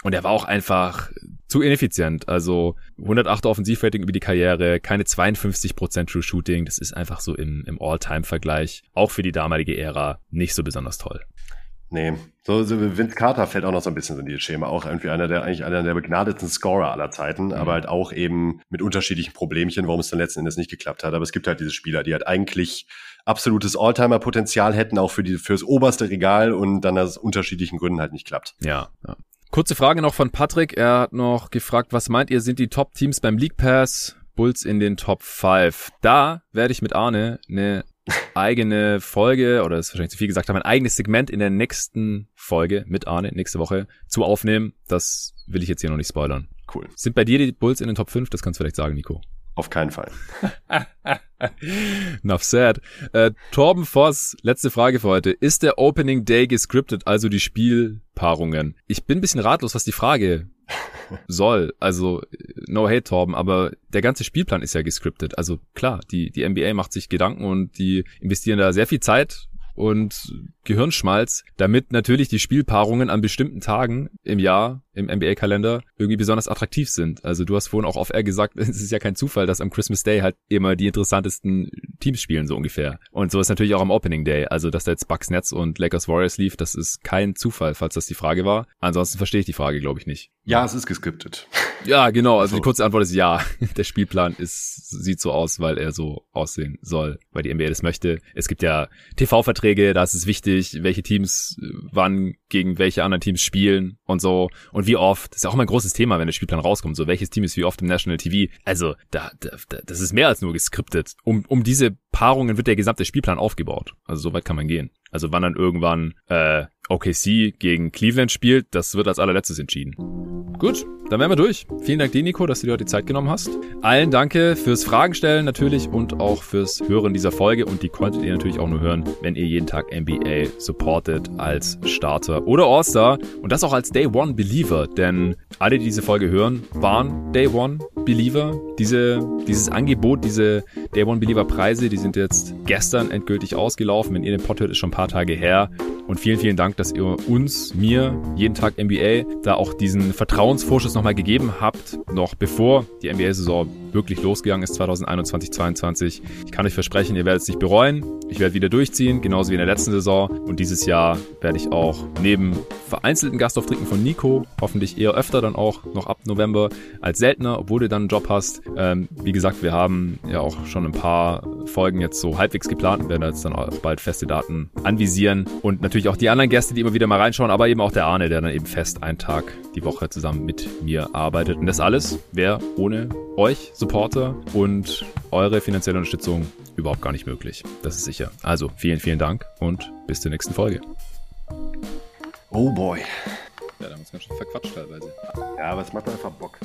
Und er war auch einfach zu ineffizient. Also 108 Offensivrating über die Karriere, keine 52% True Shooting. Das ist einfach so im, im All-Time-Vergleich, auch für die damalige Ära, nicht so besonders toll.
Nee, so, so Vince Carter fällt auch noch so ein bisschen in dieses Schema. Auch irgendwie einer der, eigentlich einer der begnadeten Scorer aller Zeiten, mhm. aber halt auch eben mit unterschiedlichen Problemchen, warum es dann letzten Endes nicht geklappt hat. Aber es gibt halt diese Spieler, die halt eigentlich absolutes Alltimer-Potenzial hätten, auch für die, fürs oberste Regal und dann aus unterschiedlichen Gründen halt nicht klappt.
Ja, ja. Kurze Frage noch von Patrick. Er hat noch gefragt, was meint ihr, sind die Top-Teams beim League Pass? Bulls in den Top 5. Da werde ich mit Arne eine eigene Folge, oder ist wahrscheinlich zu viel gesagt, haben ein eigenes Segment in der nächsten Folge mit Arne nächste Woche zu aufnehmen. Das will ich jetzt hier noch nicht spoilern.
Cool.
Sind bei dir die Bulls in den Top 5? Das kannst du vielleicht sagen, Nico.
Auf keinen Fall. [laughs]
Enough said. Äh, Torben Voss, letzte Frage für heute. Ist der Opening Day gescriptet, also die Spielpaarungen? Ich bin ein bisschen ratlos, was die Frage soll. Also, no hate, Torben, aber der ganze Spielplan ist ja gescriptet. Also klar, die, die NBA macht sich Gedanken und die investieren da sehr viel Zeit und Gehirnschmalz, damit natürlich die Spielpaarungen an bestimmten Tagen im Jahr im NBA-Kalender irgendwie besonders attraktiv sind. Also du hast vorhin auch auf R gesagt, [laughs] es ist ja kein Zufall, dass am Christmas Day halt immer die interessantesten Teams spielen, so ungefähr. Und so ist natürlich auch am Opening Day. Also dass da jetzt Bucks Nets und Lakers Warriors lief, das ist kein Zufall, falls das die Frage war. Ansonsten verstehe ich die Frage, glaube ich, nicht.
Ja, es ist geskriptet. [laughs]
Ja, genau. Also die kurze Antwort ist ja. [laughs] Der Spielplan ist, sieht so aus, weil er so aussehen soll, weil die NBA das möchte. Es gibt ja TV-Verträge, da ist es wichtig, welche Teams wann gegen welche anderen Teams spielen und so. Und wie oft. Das ist ja auch immer ein großes Thema, wenn der Spielplan rauskommt. So, welches Team ist wie oft im National TV? Also, da, da, das ist mehr als nur geskriptet. Um, um diese Paarungen wird der gesamte Spielplan aufgebaut. Also, so weit kann man gehen. Also, wann dann irgendwann, äh, OKC gegen Cleveland spielt, das wird als allerletztes entschieden. Gut, dann wären wir durch. Vielen Dank dir, Nico, dass du dir heute die Zeit genommen hast. Allen danke fürs Fragen stellen natürlich und auch fürs Hören dieser Folge. Und die konntet ihr natürlich auch nur hören, wenn ihr jeden Tag NBA supportet als Starter oder All-Star. Und das auch als Day One Believer. Denn alle, die diese Folge hören, waren Day One Believer. Diese, dieses Angebot, diese Day One Believer Preise, die sind jetzt gestern endgültig ausgelaufen. Wenn ihr den Pod hört, ist schon ein paar Tage her. Und vielen, vielen Dank, dass ihr uns, mir, jeden Tag NBA, da auch diesen Vertrauensvorschuss nochmal gegeben habt, noch bevor die NBA-Saison wirklich losgegangen ist 2021, 2022. Ich kann euch versprechen, ihr werdet es nicht bereuen. Ich werde wieder durchziehen, genauso wie in der letzten Saison. Und dieses Jahr werde ich auch neben vereinzelten Gastauftritten von Nico, hoffentlich eher öfter dann auch noch ab November, als seltener, obwohl du dann einen Job hast. Ähm, wie gesagt, wir haben ja auch schon ein paar Folgen jetzt so halbwegs geplant und werden jetzt dann auch bald feste Daten anvisieren. Und natürlich auch die anderen Gäste, die immer wieder mal reinschauen, aber eben auch der Arne, der dann eben fest einen Tag die Woche zusammen mit mir arbeitet. Und das alles wäre ohne euch, Supporter und eure finanzielle Unterstützung überhaupt gar nicht möglich. Das ist sicher. Also vielen, vielen Dank und bis zur nächsten Folge.
Oh boy.
Ja, da haben wir uns ganz schön verquatscht teilweise.
Ja, aber es macht einfach Bock.